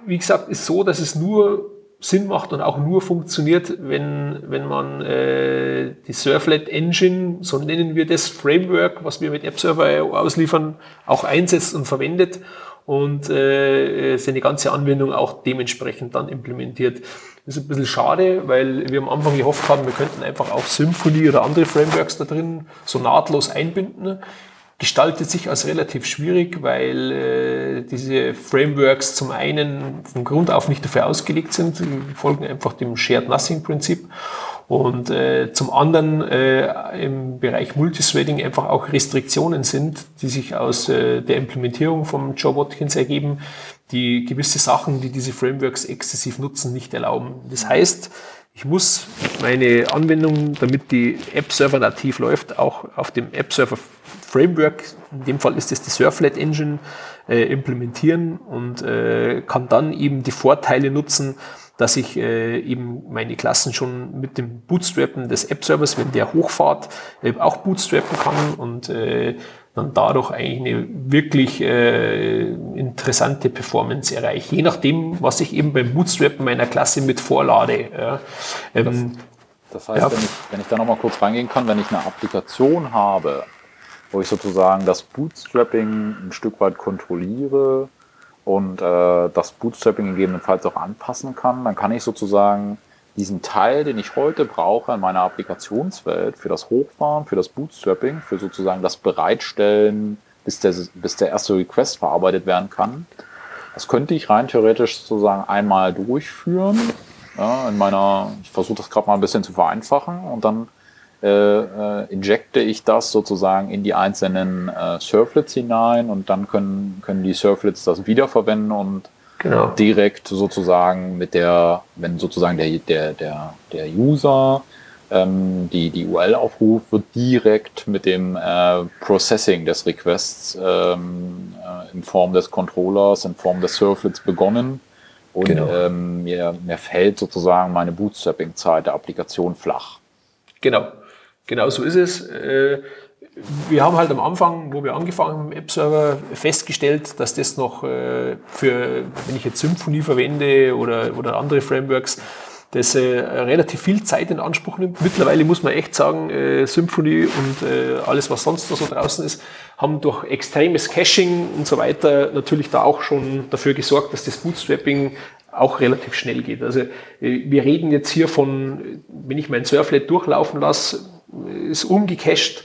wie gesagt, ist so, dass es nur Sinn macht und auch nur funktioniert, wenn, wenn man äh, die Surflet Engine, so nennen wir das Framework, was wir mit App Server ausliefern, auch einsetzt und verwendet. und äh, seine ganze Anwendung auch dementsprechend dann implementiert. Das ist ein bisschen schade, weil wir am Anfang gehofft haben, wir könnten einfach auch Symfony oder andere Frameworks da drin so nahtlos einbinden gestaltet sich als relativ schwierig, weil äh, diese Frameworks zum einen von Grund auf nicht dafür ausgelegt sind, die folgen einfach dem Shared Nothing Prinzip und äh, zum anderen äh, im Bereich Multithreading einfach auch Restriktionen sind, die sich aus äh, der Implementierung von Joe Watkins ergeben, die gewisse Sachen, die diese Frameworks exzessiv nutzen, nicht erlauben. Das heißt, ich muss meine Anwendung, damit die App-Server nativ läuft, auch auf dem App-Server Framework, in dem Fall ist es die Surflet Engine, äh, implementieren und äh, kann dann eben die Vorteile nutzen, dass ich äh, eben meine Klassen schon mit dem Bootstrappen des App-Servers, wenn der hochfahrt, äh, auch bootstrappen kann und äh, dann dadurch eigentlich eine wirklich äh, interessante Performance erreiche. Je nachdem, was ich eben beim Bootstrappen meiner Klasse mit vorlade. Ja. Ähm, das, das, heißt, ja. wenn, ich, wenn ich da nochmal kurz reingehen kann, wenn ich eine Applikation habe, wo ich sozusagen das Bootstrapping ein Stück weit kontrolliere und äh, das Bootstrapping gegebenenfalls auch anpassen kann, dann kann ich sozusagen diesen Teil, den ich heute brauche in meiner Applikationswelt für das Hochfahren, für das Bootstrapping, für sozusagen das Bereitstellen, bis der, bis der erste Request verarbeitet werden kann, das könnte ich rein theoretisch sozusagen einmal durchführen. Ja, in meiner, ich versuche das gerade mal ein bisschen zu vereinfachen und dann äh, äh, injecte ich das sozusagen in die einzelnen äh, Surflets hinein und dann können, können die Surflets das wiederverwenden und genau. direkt sozusagen mit der, wenn sozusagen der, der, der, der User ähm, die, die URL aufruft, wird direkt mit dem äh, Processing des Requests ähm, äh, in Form des Controllers, in Form des Surflets begonnen. Und genau. ähm, mir, mir fällt sozusagen meine Bootstrapping-Zeit der Applikation flach. Genau. Genau so ist es. Äh, wir haben halt am Anfang, wo wir angefangen haben im App-Server, festgestellt, dass das noch äh, für, wenn ich jetzt Symfony verwende oder, oder andere Frameworks, das äh, relativ viel Zeit in Anspruch nimmt. Mittlerweile muss man echt sagen, äh, Symfony und äh, alles, was sonst da so draußen ist, haben durch extremes Caching und so weiter natürlich da auch schon dafür gesorgt, dass das Bootstrapping auch relativ schnell geht. Also äh, wir reden jetzt hier von, wenn ich mein Surflet durchlaufen lasse, ist umgecached,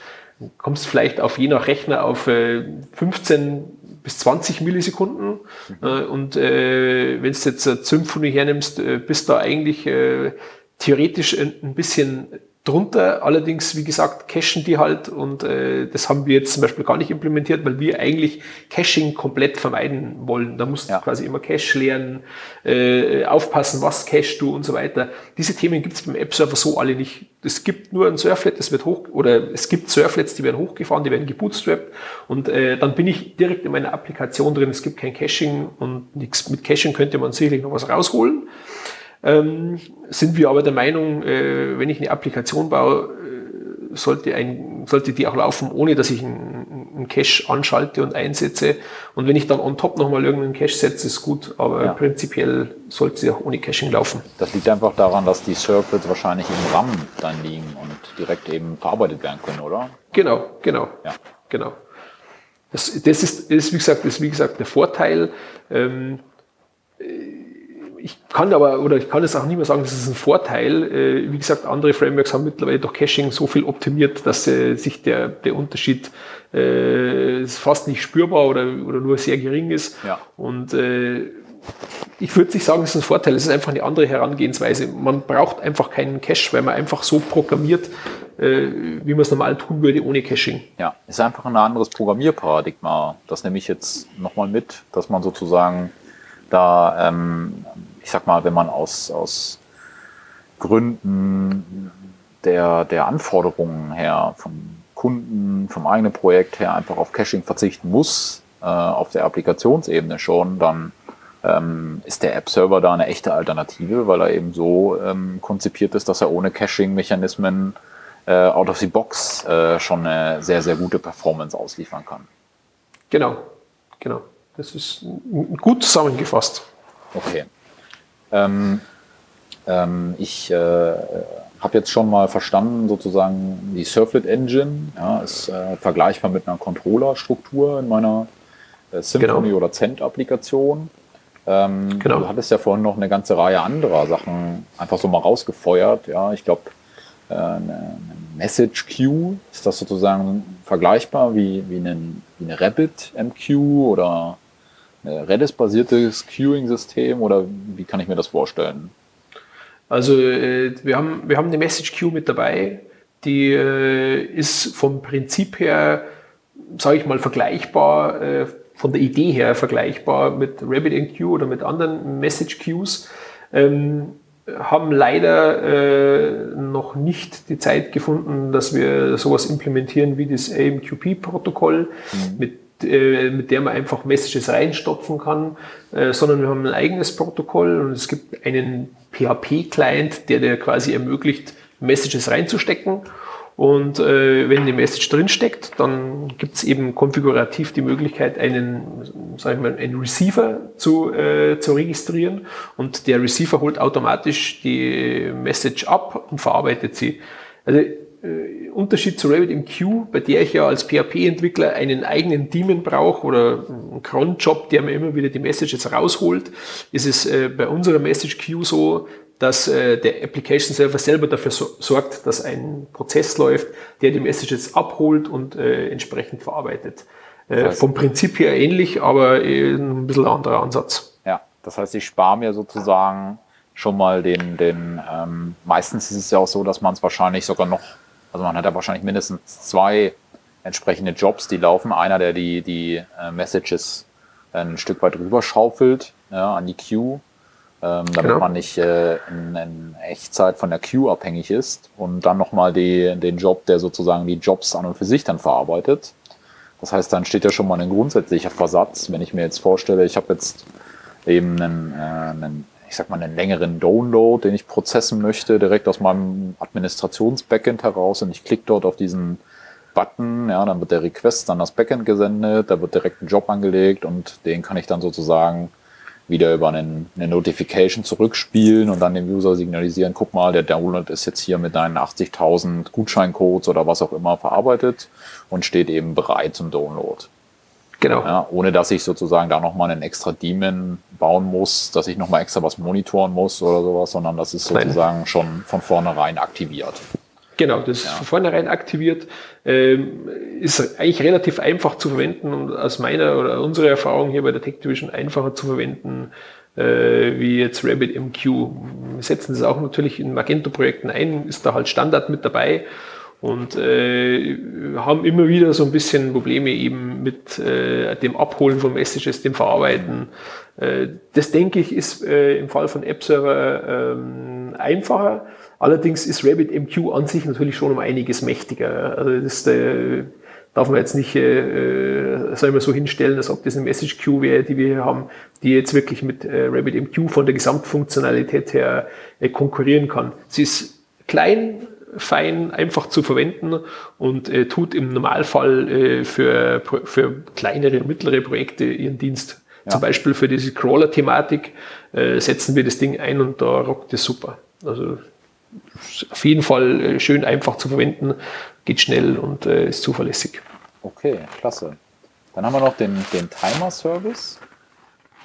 kommst vielleicht auf je nach Rechner auf 15 äh, bis 20 Millisekunden. Mhm. Und äh, wenn du jetzt Symphony hernimmst, äh, bist da eigentlich äh, theoretisch ein bisschen drunter. Allerdings, wie gesagt, cachen die halt und äh, das haben wir jetzt zum Beispiel gar nicht implementiert, weil wir eigentlich Caching komplett vermeiden wollen. Da musst ja. du quasi immer Cache lernen, äh, aufpassen, was cache du und so weiter. Diese Themen gibt es beim App-Server so alle nicht. Es gibt nur ein Surflet, das wird hoch, oder es gibt Surflets, die werden hochgefahren, die werden gebootstrapped und äh, dann bin ich direkt in meiner Applikation drin. Es gibt kein Caching und nichts mit Caching könnte man sicherlich noch was rausholen. Ähm, sind wir aber der Meinung, äh, wenn ich eine Applikation baue, äh, sollte, ein, sollte die auch laufen, ohne dass ich einen, einen Cache anschalte und einsetze. Und wenn ich dann on top nochmal irgendeinen Cache setze, ist gut, aber ja. prinzipiell sollte sie auch ohne Caching laufen. Das liegt einfach daran, dass die Circles wahrscheinlich im RAM dann liegen und direkt eben verarbeitet werden können, oder? Genau, genau. Ja. Genau. Das, das, ist, ist, wie gesagt, das ist, wie gesagt, der Vorteil. Ähm, ich kann aber, oder ich kann es auch nicht mehr sagen, das ist ein Vorteil. Äh, wie gesagt, andere Frameworks haben mittlerweile durch Caching so viel optimiert, dass äh, sich der, der Unterschied äh, fast nicht spürbar oder, oder nur sehr gering ist. Ja. Und äh, ich würde nicht sagen, es ist ein Vorteil, es ist einfach eine andere Herangehensweise. Man braucht einfach keinen Cache, weil man einfach so programmiert, äh, wie man es normal tun würde, ohne Caching. Ja, es ist einfach ein anderes Programmierparadigma. Das nehme ich jetzt nochmal mit, dass man sozusagen da ähm, ich sag mal, wenn man aus, aus Gründen der, der Anforderungen her, vom Kunden, vom eigenen Projekt her einfach auf Caching verzichten muss, äh, auf der Applikationsebene schon, dann ähm, ist der App-Server da eine echte Alternative, weil er eben so ähm, konzipiert ist, dass er ohne Caching-Mechanismen äh, out of the box äh, schon eine sehr, sehr gute Performance ausliefern kann. Genau, genau. Das ist gut zusammengefasst. Okay. Ähm, ähm, ich äh, habe jetzt schon mal verstanden, sozusagen die Surflet Engine ja, ist äh, vergleichbar mit einer Controller-Struktur in meiner äh, Symphony genau. oder Cent-Applikation. Ähm, genau. Du hattest ja vorhin noch eine ganze Reihe anderer Sachen einfach so mal rausgefeuert. Ja, ich glaube, äh, eine Message Queue, ist das sozusagen vergleichbar wie, wie, einen, wie eine Rabbit MQ oder Redis-basiertes Queuing-System oder wie kann ich mir das vorstellen? Also äh, wir, haben, wir haben eine Message Queue mit dabei, die äh, ist vom Prinzip her, sage ich mal, vergleichbar, äh, von der Idee her vergleichbar mit RabbitMQ oder mit anderen Message Queues. Ähm, haben leider äh, noch nicht die Zeit gefunden, dass wir sowas implementieren wie das AMQP-Protokoll, mhm. mit, äh, mit der man einfach Messages reinstopfen kann, äh, sondern wir haben ein eigenes Protokoll und es gibt einen PHP-Client, der dir quasi ermöglicht, Messages reinzustecken und äh, wenn die Message drinsteckt, dann gibt es eben konfigurativ die Möglichkeit, einen, sag ich mal, einen Receiver zu, äh, zu registrieren. Und der Receiver holt automatisch die Message ab und verarbeitet sie. Also äh, Unterschied zu RabbitMQ, bei der ich ja als PHP-Entwickler einen eigenen Daemon brauche oder einen Cron-Job, der mir immer wieder die Messages rausholt, ist es äh, bei unserer Message Queue so, dass äh, der Application Server selber dafür so, sorgt, dass ein Prozess läuft, der die Messages abholt und äh, entsprechend verarbeitet. Äh, das heißt, vom Prinzip her ähnlich, aber äh, ein bisschen anderer Ansatz. Ja, das heißt, ich spare mir sozusagen schon mal den, den ähm, meistens ist es ja auch so, dass man es wahrscheinlich sogar noch, also man hat ja wahrscheinlich mindestens zwei entsprechende Jobs, die laufen. Einer, der die, die äh, Messages ein Stück weit rüberschaufelt ja, an die Queue ähm, damit genau. man nicht äh, in, in, Echtzeit von der Queue abhängig ist und dann nochmal den Job, der sozusagen die Jobs an und für sich dann verarbeitet. Das heißt, dann steht ja schon mal ein grundsätzlicher Versatz, wenn ich mir jetzt vorstelle, ich habe jetzt eben einen, äh, einen, ich sag mal, einen längeren Download, den ich prozessen möchte, direkt aus meinem Administrations-Backend heraus und ich klicke dort auf diesen Button, ja, dann wird der Request an das Backend gesendet, da wird direkt ein Job angelegt und den kann ich dann sozusagen wieder über einen, eine Notification zurückspielen und dann dem User signalisieren, guck mal, der Download ist jetzt hier mit deinen 80.000 Gutscheincodes oder was auch immer verarbeitet und steht eben bereit zum Download. Genau. Ja, ohne dass ich sozusagen da nochmal einen extra Daemon bauen muss, dass ich nochmal extra was monitoren muss oder sowas, sondern das ist sozusagen Nein. schon von vornherein aktiviert. Genau, das ist von vornherein aktiviert, ähm, ist eigentlich relativ einfach zu verwenden und aus meiner oder unserer Erfahrung hier bei der Tech Division einfacher zu verwenden äh, wie jetzt RabbitMQ. Wir setzen das auch natürlich in Magento-Projekten ein, ist da halt Standard mit dabei und äh, haben immer wieder so ein bisschen Probleme eben mit äh, dem Abholen von Messages, dem Verarbeiten. Äh, das denke ich ist äh, im Fall von App-Server ähm, einfacher Allerdings ist RabbitMQ an sich natürlich schon um einiges mächtiger. Also das äh, darf man jetzt nicht, äh, sagen wir so hinstellen, als ob das eine Message Queue wäre, die wir hier haben, die jetzt wirklich mit äh, RabbitMQ von der Gesamtfunktionalität her äh, konkurrieren kann. Sie ist klein, fein, einfach zu verwenden und äh, tut im Normalfall äh, für, für kleinere und mittlere Projekte ihren Dienst. Ja. Zum Beispiel für diese Crawler-Thematik äh, setzen wir das Ding ein und da rockt es super. Also auf jeden Fall äh, schön einfach zu verwenden, geht schnell und äh, ist zuverlässig. Okay, klasse. Dann haben wir noch den, den Timer-Service.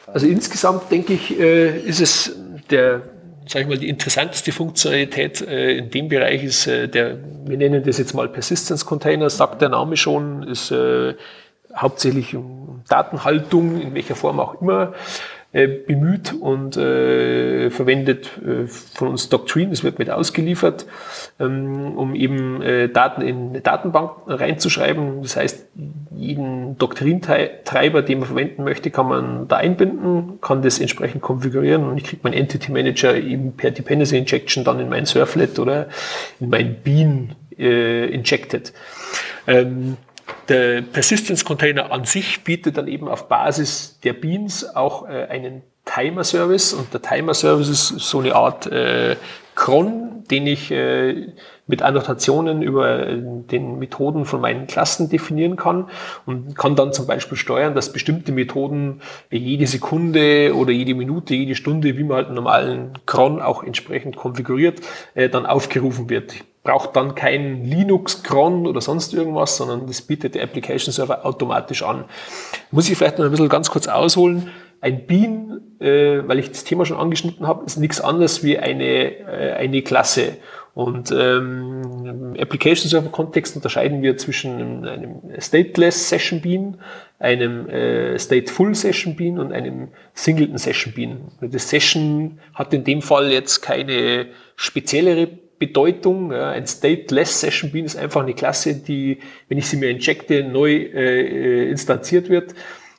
Also insgesamt denke ich, äh, ist es der, sag ich mal, die interessanteste Funktionalität äh, in dem Bereich ist äh, der, wir nennen das jetzt mal Persistence Container, sagt der Name schon, ist äh, hauptsächlich um Datenhaltung, in welcher Form auch immer. Äh, bemüht und äh, verwendet äh, von uns Doctrine, das wird mit ausgeliefert, ähm, um eben äh, Daten in eine Datenbank reinzuschreiben. Das heißt, jeden Doktrintreiber, den man verwenden möchte, kann man da einbinden, kann das entsprechend konfigurieren und ich kriege meinen Entity Manager eben per Dependency Injection dann in mein Surflet oder in mein Bean äh, injected. Ähm, der Persistence Container an sich bietet dann eben auf Basis der Beans auch äh, einen Timer Service. Und der Timer Service ist so eine Art äh, Cron, den ich äh, mit Annotationen über den Methoden von meinen Klassen definieren kann und kann dann zum Beispiel steuern, dass bestimmte Methoden jede Sekunde oder jede Minute, jede Stunde, wie man halt einen normalen Cron auch entsprechend konfiguriert, äh, dann aufgerufen wird. Ich brauche dann kein Linux-Cron oder sonst irgendwas, sondern das bietet der Application Server automatisch an. Muss ich vielleicht noch ein bisschen ganz kurz ausholen. Ein Bean, äh, weil ich das Thema schon angeschnitten habe, ist nichts anderes wie eine, äh, eine Klasse. Und ähm, im Application Server Kontext unterscheiden wir zwischen einem, Stateless Session Bean, einem äh, Stateful Session Bean und einem Singleton Session Bean. Das Session hat in dem Fall jetzt keine speziellere Bedeutung. Ja. Ein Stateless Session Bean ist einfach eine Klasse, die, wenn ich sie mir injecte, neu äh, äh instanziert wird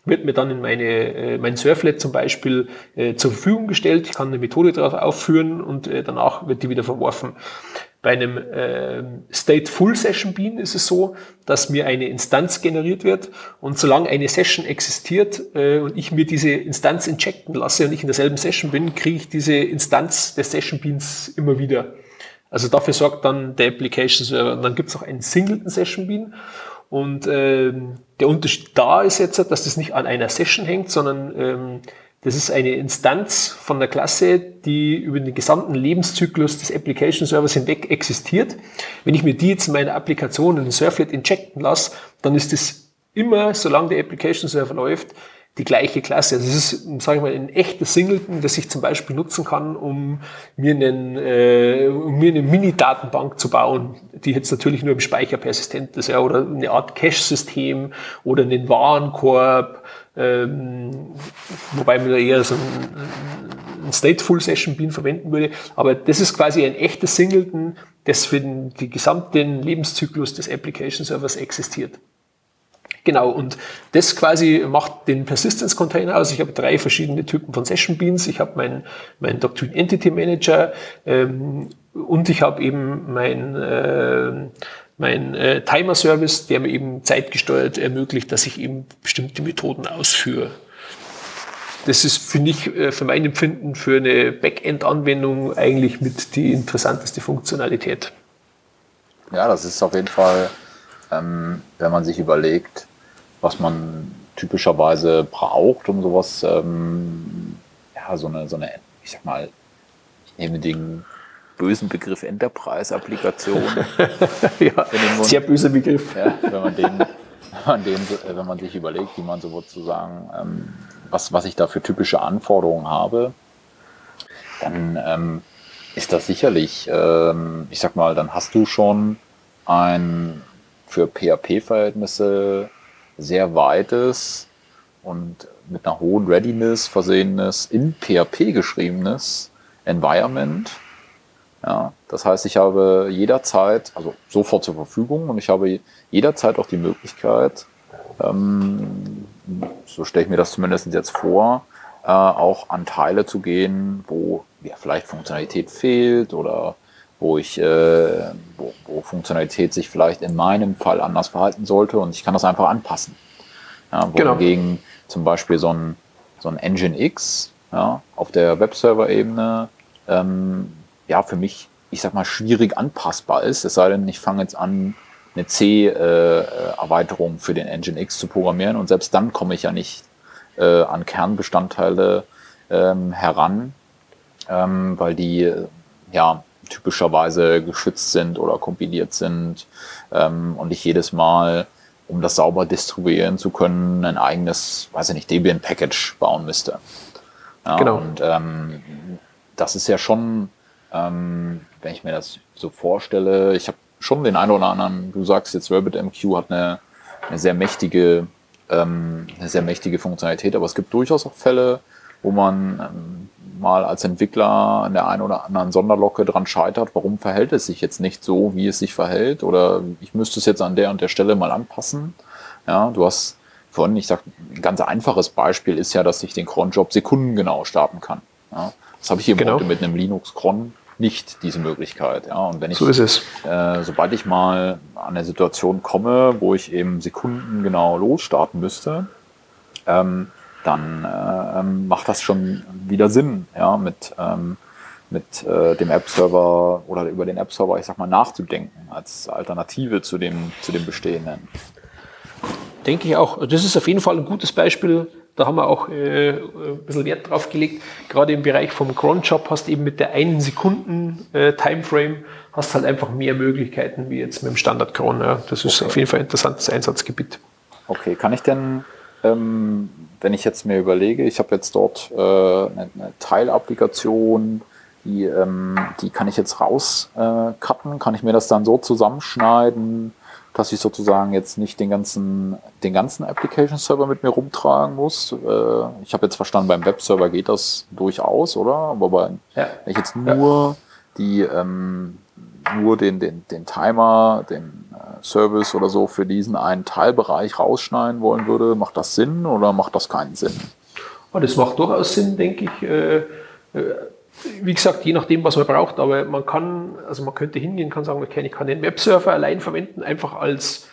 wird mir dann in meine, äh, mein Surflet zum Beispiel äh, zur Verfügung gestellt. Ich kann eine Methode darauf aufführen und äh, danach wird die wieder verworfen. Bei einem äh, State Full Session Bean ist es so, dass mir eine Instanz generiert wird und solange eine Session existiert äh, und ich mir diese Instanz injecten lasse und ich in derselben Session bin, kriege ich diese Instanz des Session Beans immer wieder. Also dafür sorgt dann der Application Server. Und dann gibt es auch einen Singleton Session Bean und ähm, der Unterschied da ist jetzt, dass das nicht an einer Session hängt, sondern ähm, das ist eine Instanz von der Klasse, die über den gesamten Lebenszyklus des Application Servers hinweg existiert. Wenn ich mir die jetzt in meiner Applikation in den Surflet injecten lasse, dann ist es immer, solange der Application Server läuft, die gleiche Klasse. Also es ist, sage ich mal, ein echtes Singleton, das ich zum Beispiel nutzen kann, um mir, einen, äh, um mir eine Mini-Datenbank zu bauen, die jetzt natürlich nur im Speicher persistent ist, ja, oder eine Art Cache-System oder einen Warenkorb, ähm, wobei man da eher so ein, ein Stateful Session Bean verwenden würde. Aber das ist quasi ein echtes Singleton, das für den, den gesamten Lebenszyklus des Application Servers existiert. Genau, und das quasi macht den Persistence Container aus. Ich habe drei verschiedene Typen von Session Beans. Ich habe meinen mein Doctrine Entity Manager ähm, und ich habe eben mein, äh, mein äh, Timer Service, der mir eben zeitgesteuert ermöglicht, dass ich eben bestimmte Methoden ausführe. Das ist, finde ich, äh, für mein Empfinden für eine Backend-Anwendung eigentlich mit die interessanteste Funktionalität. Ja, das ist auf jeden Fall, ähm, wenn man sich überlegt, was man typischerweise braucht, um sowas, ähm, ja, so eine, so eine, ich sag mal, ich nehme den bösen Begriff Enterprise-Applikation. <laughs> ja, sehr böser Begriff. Ja, wenn man den, wenn man, den, wenn man sich überlegt, wie man sozusagen, ähm, was, was ich da für typische Anforderungen habe, dann ähm, ist das sicherlich, ähm, ich sag mal, dann hast du schon ein für PHP-Verhältnisse sehr weites und mit einer hohen Readiness versehenes, in PHP geschriebenes Environment. Ja, das heißt, ich habe jederzeit, also sofort zur Verfügung und ich habe jederzeit auch die Möglichkeit, ähm, so stelle ich mir das zumindest jetzt vor, äh, auch an Teile zu gehen, wo ja, vielleicht Funktionalität fehlt oder wo ich, äh, wo, wo Funktionalität sich vielleicht in meinem Fall anders verhalten sollte und ich kann das einfach anpassen. Ja, wohingegen genau. zum Beispiel so ein, so ein Engine X ja, auf der Webserver-Ebene ähm, ja für mich, ich sag mal, schwierig anpassbar ist. Es sei denn, ich fange jetzt an, eine C-Erweiterung äh, für den Engine X zu programmieren und selbst dann komme ich ja nicht äh, an Kernbestandteile ähm, heran, ähm, weil die ja typischerweise geschützt sind oder kompiliert sind ähm, und ich jedes Mal, um das sauber distribuieren zu können, ein eigenes, weiß ich nicht, Debian-Package bauen müsste. Ja, genau. Und ähm, das ist ja schon, ähm, wenn ich mir das so vorstelle, ich habe schon den einen oder anderen, du sagst jetzt RabbitMQ hat eine, eine sehr mächtige, ähm, eine sehr mächtige Funktionalität, aber es gibt durchaus auch Fälle, wo man ähm, mal als Entwickler an der einen oder anderen Sonderlocke dran scheitert, warum verhält es sich jetzt nicht so, wie es sich verhält oder ich müsste es jetzt an der und der Stelle mal anpassen. Ja, du hast vorhin, ich sag, ein ganz einfaches Beispiel ist ja, dass ich den Cron-Job sekundengenau starten kann. Ja, das habe ich eben genau. heute mit einem Linux-Cron nicht diese Möglichkeit. Ja, und wenn ich, so ist es. Äh, sobald ich mal an eine Situation komme, wo ich eben sekundengenau losstarten müsste, ähm, dann äh, ähm, macht das schon wieder Sinn, ja, mit, ähm, mit äh, dem App-Server oder über den App-Server, ich sag mal, nachzudenken als Alternative zu dem, zu dem bestehenden. Denke ich auch. Das ist auf jeden Fall ein gutes Beispiel. Da haben wir auch äh, ein bisschen Wert drauf gelegt. Gerade im Bereich vom Cron-Job hast du eben mit der einen Sekunden äh, Timeframe hast halt einfach mehr Möglichkeiten wie jetzt mit dem Standard Cron. Ja. Das ist okay. auf jeden Fall ein interessantes Einsatzgebiet. Okay, kann ich denn ähm, wenn ich jetzt mir überlege, ich habe jetzt dort äh, eine, eine Teilapplikation, die, ähm, die kann ich jetzt rauscutten, äh, kann ich mir das dann so zusammenschneiden, dass ich sozusagen jetzt nicht den ganzen, den ganzen Application Server mit mir rumtragen muss. Äh, ich habe jetzt verstanden, beim Webserver geht das durchaus, oder? Aber bei, ja. wenn ich jetzt nur ja. die, ähm, nur den, den, den Timer, den äh, Service oder so für diesen einen Teilbereich rausschneiden wollen würde, macht das Sinn oder macht das keinen Sinn? Oh, das macht durchaus Sinn, denke ich. Äh, äh, wie gesagt, je nachdem, was man braucht, aber man kann, also man könnte hingehen, kann sagen, okay, ich kann den Webserver allein verwenden, einfach als,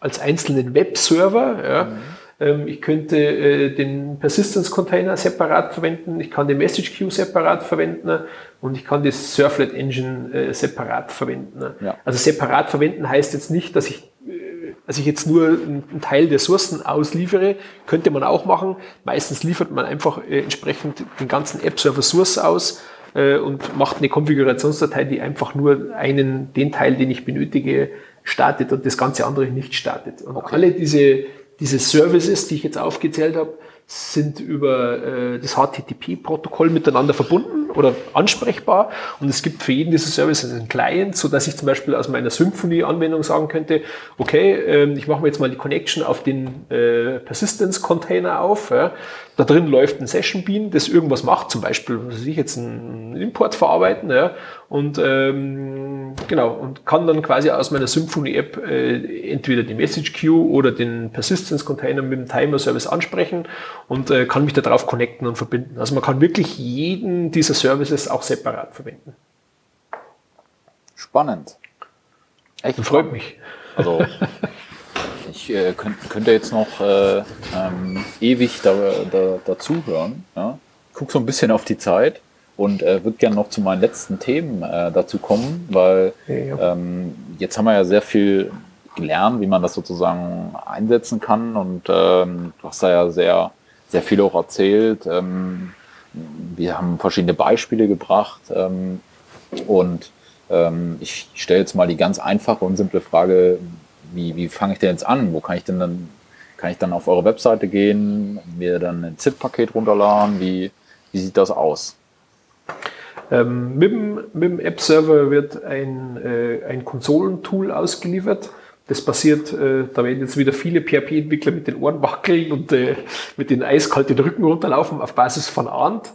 als einzelnen Webserver. Ja. Mhm. Ähm, ich könnte äh, den Persistence Container separat verwenden, ich kann den Message Queue separat verwenden und ich kann das Surflet Engine äh, separat verwenden. Ja. Also separat verwenden heißt jetzt nicht, dass ich also ich jetzt nur einen Teil der Sourcen ausliefere, könnte man auch machen. Meistens liefert man einfach entsprechend den ganzen App-Server Source aus und macht eine Konfigurationsdatei, die einfach nur einen, den Teil, den ich benötige, startet und das ganze andere nicht startet. Und okay. alle diese diese Services, die ich jetzt aufgezählt habe, sind über äh, das HTTP-Protokoll miteinander verbunden oder ansprechbar. Und es gibt für jeden dieser Services einen Client, so dass ich zum Beispiel aus meiner Symfony-Anwendung sagen könnte, okay, ähm, ich mache mir jetzt mal die Connection auf den äh, Persistence-Container auf. Da drin läuft ein Session Bean, das irgendwas macht, zum Beispiel, was ich jetzt einen Import verarbeiten, und ähm, genau, und kann dann quasi aus meiner Symfony-App äh, entweder die Message Queue oder den Persistence-Container mit dem Timer-Service ansprechen und äh, kann mich darauf connecten und verbinden. Also man kann wirklich jeden dieser Services auch separat verwenden. Spannend. Echt freut mich. Also <laughs> ich äh, könnt, könnte jetzt noch äh, ähm, ewig da, da, dazuhören. Ja? Guck so ein bisschen auf die Zeit und äh, würde gerne noch zu meinen letzten Themen äh, dazu kommen, weil ja. ähm, jetzt haben wir ja sehr viel gelernt, wie man das sozusagen einsetzen kann und ähm, du hast da ja sehr, sehr viel auch erzählt. Ähm, wir haben verschiedene Beispiele gebracht ähm, und ähm, ich stelle jetzt mal die ganz einfache und simple Frage, wie, wie fange ich denn jetzt an? Wo kann ich denn dann, kann ich dann auf eure Webseite gehen, mir dann ein ZIP-Paket runterladen? Wie, wie sieht das aus? Ähm, mit, dem, dem App-Server wird ein, äh, ein Konsolentool ausgeliefert. Das passiert, äh, da werden jetzt wieder viele PHP-Entwickler mit den Ohren wackeln und äh, mit den eiskalten Rücken runterlaufen auf Basis von ANT.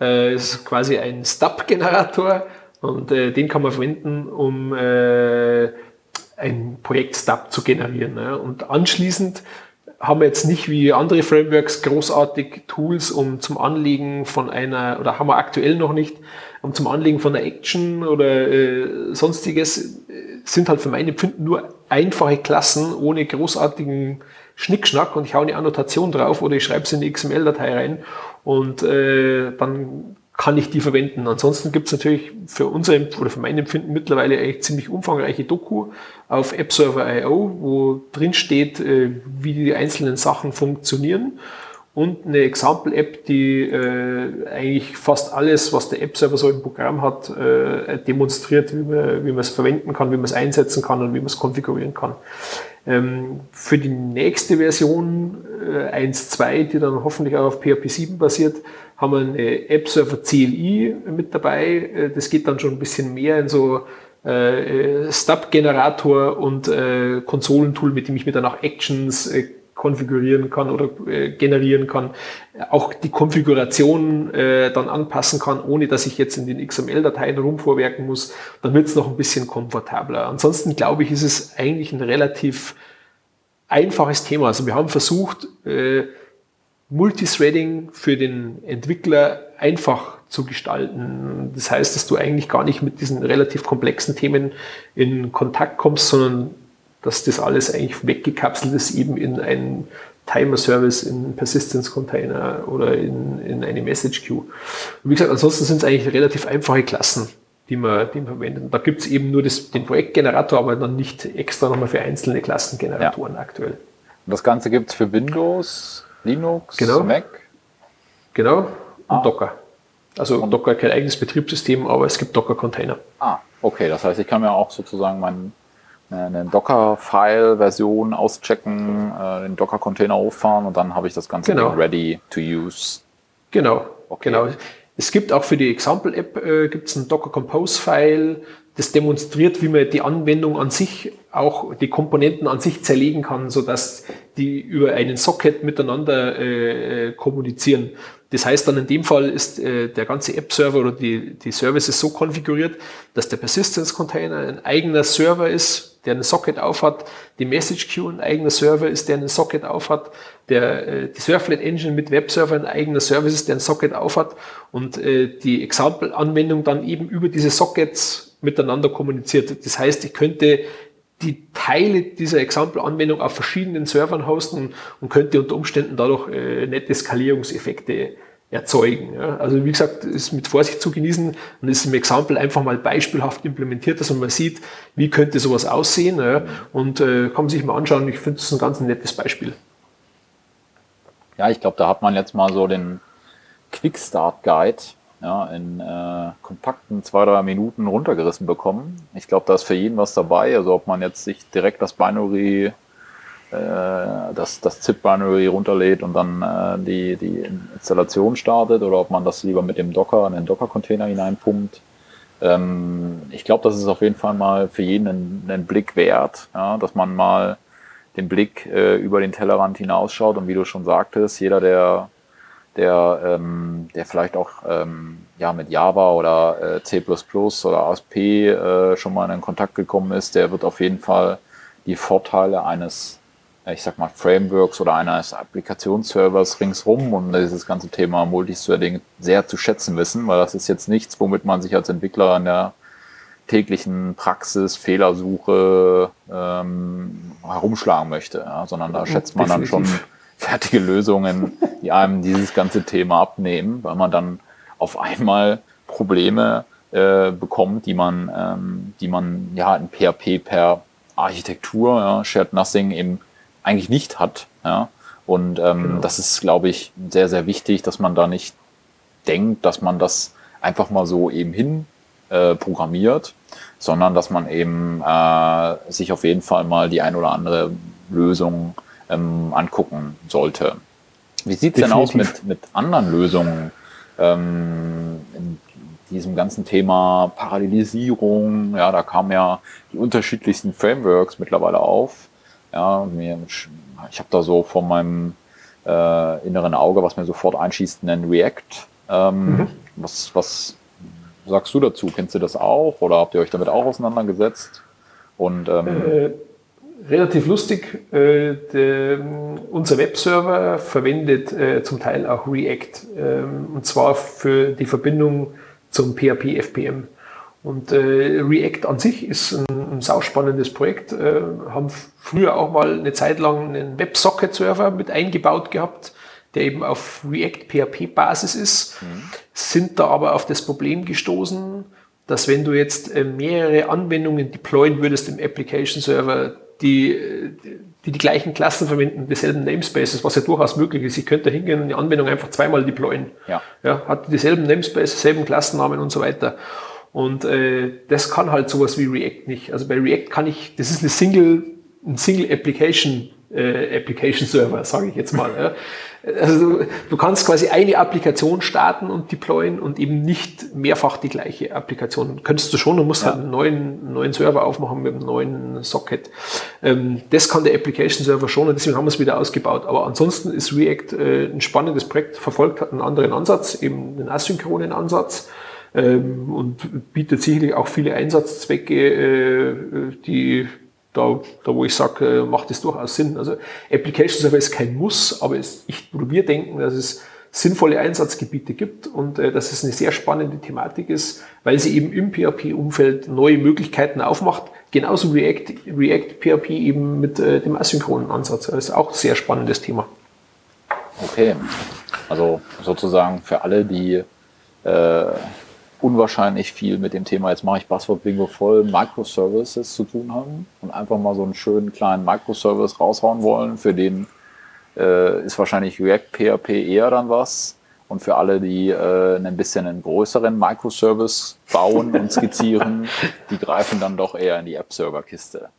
Äh, ist quasi ein Stub-Generator und äh, den kann man verwenden, um äh, ein Projekt-Stub zu generieren. Ne? Und anschließend haben wir jetzt nicht wie andere Frameworks großartig Tools, um zum Anlegen von einer, oder haben wir aktuell noch nicht, um zum Anlegen von einer Action oder äh, sonstiges, sind halt für mein Empfinden nur einfache Klassen ohne großartigen Schnickschnack und ich hau eine Annotation drauf oder ich schreibe es in die XML-Datei rein und äh, dann kann ich die verwenden. Ansonsten gibt es natürlich für unser oder für mein Empfinden mittlerweile eigentlich ziemlich umfangreiche Doku auf AppServer.io, wo drin steht, äh, wie die einzelnen Sachen funktionieren und eine Example-App, die äh, eigentlich fast alles, was der App-Server so im Programm hat, äh, demonstriert, wie man, wie man es verwenden kann, wie man es einsetzen kann und wie man es konfigurieren kann. Ähm, für die nächste Version äh, 1.2, die dann hoffentlich auch auf PHP 7 basiert, haben wir eine App-Server CLI mit dabei. Äh, das geht dann schon ein bisschen mehr in so äh, Stub-Generator und äh, Konsolentool, mit dem ich mir dann auch Actions äh, konfigurieren kann oder äh, generieren kann, auch die Konfiguration äh, dann anpassen kann, ohne dass ich jetzt in den XML-Dateien rumvorwerken muss, dann wird es noch ein bisschen komfortabler. Ansonsten glaube ich, ist es eigentlich ein relativ einfaches Thema. Also wir haben versucht, äh, Multithreading für den Entwickler einfach zu gestalten. Das heißt, dass du eigentlich gar nicht mit diesen relativ komplexen Themen in Kontakt kommst, sondern dass das alles eigentlich weggekapselt ist, eben in einen Timer-Service, in einen Persistence-Container oder in, in eine Message-Queue. Und wie gesagt, ansonsten sind es eigentlich relativ einfache Klassen, die man, die man verwendet. Da gibt es eben nur das, den Projektgenerator, aber dann nicht extra nochmal für einzelne Klassengeneratoren ja. aktuell. Das Ganze gibt es für Windows, Linux, genau. Mac? Genau, und ah. Docker. Also und Docker kein eigenes Betriebssystem, aber es gibt Docker-Container. Ah, okay. Das heißt, ich kann mir auch sozusagen mein, eine Docker-File-Version auschecken, äh, den Docker-Container hochfahren und dann habe ich das Ganze genau. ready to use. Genau, okay. genau. Es gibt auch für die Example-App äh, gibt's ein Docker Compose-File, das demonstriert, wie man die Anwendung an sich, auch die Komponenten an sich zerlegen kann, so dass die über einen Socket miteinander äh, äh, kommunizieren. Das heißt dann in dem Fall ist äh, der ganze App-Server oder die, die Services so konfiguriert, dass der Persistence-Container ein eigener Server ist, der einen Socket aufhat, die Message Queue ein eigener Server ist, der einen Socket aufhat, der, äh, die Surflet Engine mit Webserver ein eigener Service ist, der einen Socket aufhat und äh, die Example-Anwendung dann eben über diese Sockets miteinander kommuniziert. Das heißt, ich könnte die Teile dieser Example-Anwendung auf verschiedenen Servern hosten und könnte unter Umständen dadurch äh, nette Skalierungseffekte erzeugen. Ja. Also wie gesagt, ist mit Vorsicht zu genießen und ist im Example einfach mal beispielhaft implementiert, dass man sieht, wie könnte sowas aussehen ja. und äh, kann man sich mal anschauen. Ich finde es ein ganz nettes Beispiel. Ja, ich glaube, da hat man jetzt mal so den Quick Start Guide ja, in äh, kompakten zwei, drei Minuten runtergerissen bekommen. Ich glaube, da ist für jeden was dabei. Also ob man jetzt sich direkt das Binary, äh, das, das ZIP-Binary runterlädt und dann äh, die, die Installation startet oder ob man das lieber mit dem Docker in den Docker-Container hineinpumpt. Ähm, ich glaube, das ist auf jeden Fall mal für jeden einen, einen Blick wert, ja, dass man mal den Blick äh, über den Tellerrand hinausschaut und wie du schon sagtest, jeder, der der, ähm, der vielleicht auch ähm, ja, mit Java oder äh, C oder ASP äh, schon mal in Kontakt gekommen ist, der wird auf jeden Fall die Vorteile eines, ich sag mal, Frameworks oder eines Applikationsservers ringsrum und dieses ganze Thema Multithreading sehr zu schätzen wissen, weil das ist jetzt nichts, womit man sich als Entwickler in der täglichen Praxis, Fehlersuche ähm, herumschlagen möchte, ja, sondern da schätzt man dann schon fertige Lösungen, die einem dieses ganze Thema abnehmen, weil man dann auf einmal Probleme äh, bekommt, die man, ähm, die man ja in PHP per Architektur, ja, Shared Nothing eben eigentlich nicht hat. Ja. Und ähm, genau. das ist, glaube ich, sehr, sehr wichtig, dass man da nicht denkt, dass man das einfach mal so eben hin äh, programmiert, sondern dass man eben äh, sich auf jeden Fall mal die ein oder andere Lösung ähm, angucken sollte. Wie sieht es denn aus mit, mit anderen Lösungen ähm, in diesem ganzen Thema Parallelisierung? Ja, da kamen ja die unterschiedlichsten Frameworks mittlerweile auf. Ja, mir, ich habe da so vor meinem äh, inneren Auge, was mir sofort einschießt, einen React. Ähm, mhm. was, was sagst du dazu? Kennst du das auch oder habt ihr euch damit auch auseinandergesetzt? Und ähm, äh, relativ lustig. Äh, der, unser Webserver verwendet äh, zum Teil auch React ähm, und zwar für die Verbindung zum PHP FPM. Und äh, React an sich ist ein, ein sauspannendes Projekt. Äh, haben früher auch mal eine Zeit lang einen WebSocket-Server mit eingebaut gehabt, der eben auf React PHP Basis ist, mhm. sind da aber auf das Problem gestoßen, dass wenn du jetzt äh, mehrere Anwendungen deployen würdest im Application Server, die, die die gleichen Klassen verwenden, dieselben Namespaces, was ja durchaus möglich ist. Ich könnte hingehen und die Anwendung einfach zweimal deployen. Ja. Ja, hat dieselben Namespaces, selben Klassennamen und so weiter. Und äh, das kann halt sowas wie React nicht. Also bei React kann ich, das ist eine Single, ein Single Application äh, Application Server, sage ich jetzt mal. Ja. <laughs> Also du, kannst quasi eine Applikation starten und deployen und eben nicht mehrfach die gleiche Applikation. Könntest du schon, du musst ja. halt einen neuen, neuen Server aufmachen mit einem neuen Socket. Ähm, das kann der Application Server schon und deswegen haben wir es wieder ausgebaut. Aber ansonsten ist React äh, ein spannendes Projekt, verfolgt hat einen anderen Ansatz, eben einen asynchronen Ansatz ähm, und bietet sicherlich auch viele Einsatzzwecke, äh, die da, da wo ich sage, äh, macht es durchaus Sinn. Also Application Server ist kein Muss, aber es, ich probiere denken, dass es sinnvolle Einsatzgebiete gibt und äh, dass es eine sehr spannende Thematik ist, weil sie eben im PHP-Umfeld neue Möglichkeiten aufmacht, genauso React, React PHP eben mit äh, dem asynchronen Ansatz. Das ist auch ein sehr spannendes Thema. Okay, also sozusagen für alle, die äh, unwahrscheinlich viel mit dem Thema, jetzt mache ich Buzzword Bingo voll, Microservices zu tun haben und einfach mal so einen schönen kleinen Microservice raushauen wollen, für den äh, ist wahrscheinlich React PHP eher dann was. Und für alle, die äh, ein bisschen einen größeren Microservice bauen und skizzieren, <laughs> die greifen dann doch eher in die App-Server-Kiste.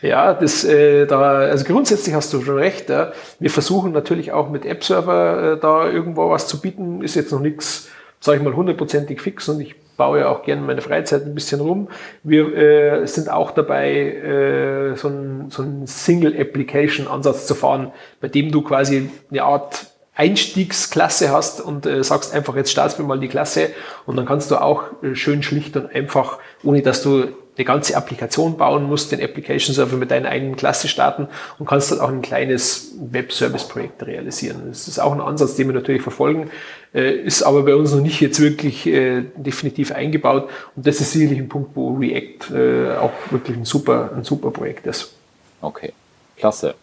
Ja, das, äh, da, also grundsätzlich hast du schon recht. Ja. Wir versuchen natürlich auch mit App-Server äh, da irgendwo was zu bieten. Ist jetzt noch nichts, sage ich mal, hundertprozentig fix und ich baue ja auch gerne meine Freizeit ein bisschen rum. Wir äh, sind auch dabei, äh, so einen so Single-Application-Ansatz zu fahren, bei dem du quasi eine Art Einstiegsklasse hast und äh, sagst einfach, jetzt startst du mal die Klasse und dann kannst du auch äh, schön schlicht und einfach, ohne dass du eine ganze Applikation bauen musst, den Application Server mit deiner eigenen Klasse starten und kannst dann auch ein kleines Web-Service-Projekt realisieren. Das ist auch ein Ansatz, den wir natürlich verfolgen, äh, ist aber bei uns noch nicht jetzt wirklich äh, definitiv eingebaut und das ist sicherlich ein Punkt, wo React äh, auch wirklich ein super, ein super Projekt ist. Okay, klasse.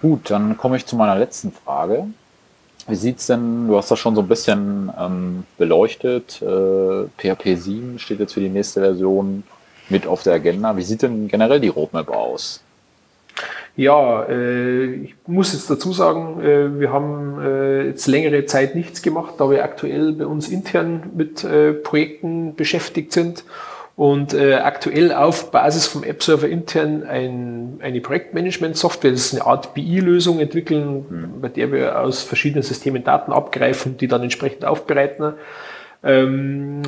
Gut, dann komme ich zu meiner letzten Frage. Wie sieht's denn, du hast das schon so ein bisschen ähm, beleuchtet, äh, PHP 7 steht jetzt für die nächste Version mit auf der Agenda. Wie sieht denn generell die Roadmap aus? Ja, äh, ich muss jetzt dazu sagen, äh, wir haben äh, jetzt längere Zeit nichts gemacht, da wir aktuell bei uns intern mit äh, Projekten beschäftigt sind und äh, aktuell auf Basis vom App Server intern ein, eine Projektmanagement-Software, das ist eine Art BI-Lösung entwickeln, mhm. bei der wir aus verschiedenen Systemen Daten abgreifen, die dann entsprechend aufbereiten. Ähm,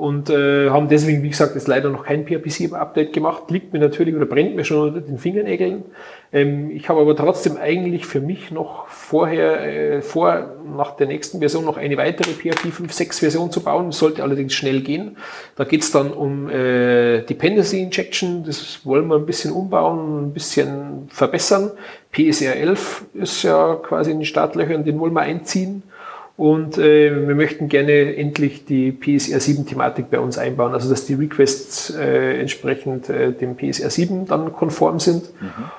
und äh, haben deswegen, wie gesagt, jetzt leider noch kein PHP-7-Update gemacht. Liegt mir natürlich oder brennt mir schon unter den Fingernägeln. Ähm, ich habe aber trotzdem eigentlich für mich noch vorher, äh, vor, nach der nächsten Version noch eine weitere PHP 5.6 Version zu bauen. Sollte allerdings schnell gehen. Da geht es dann um äh, Dependency Injection. Das wollen wir ein bisschen umbauen, ein bisschen verbessern. PSR 11 ist ja quasi in den Startlöchern, den wollen wir einziehen. Und äh, wir möchten gerne endlich die PSR 7 Thematik bei uns einbauen, also dass die Requests äh, entsprechend äh, dem PSR 7 dann konform sind. Mhm.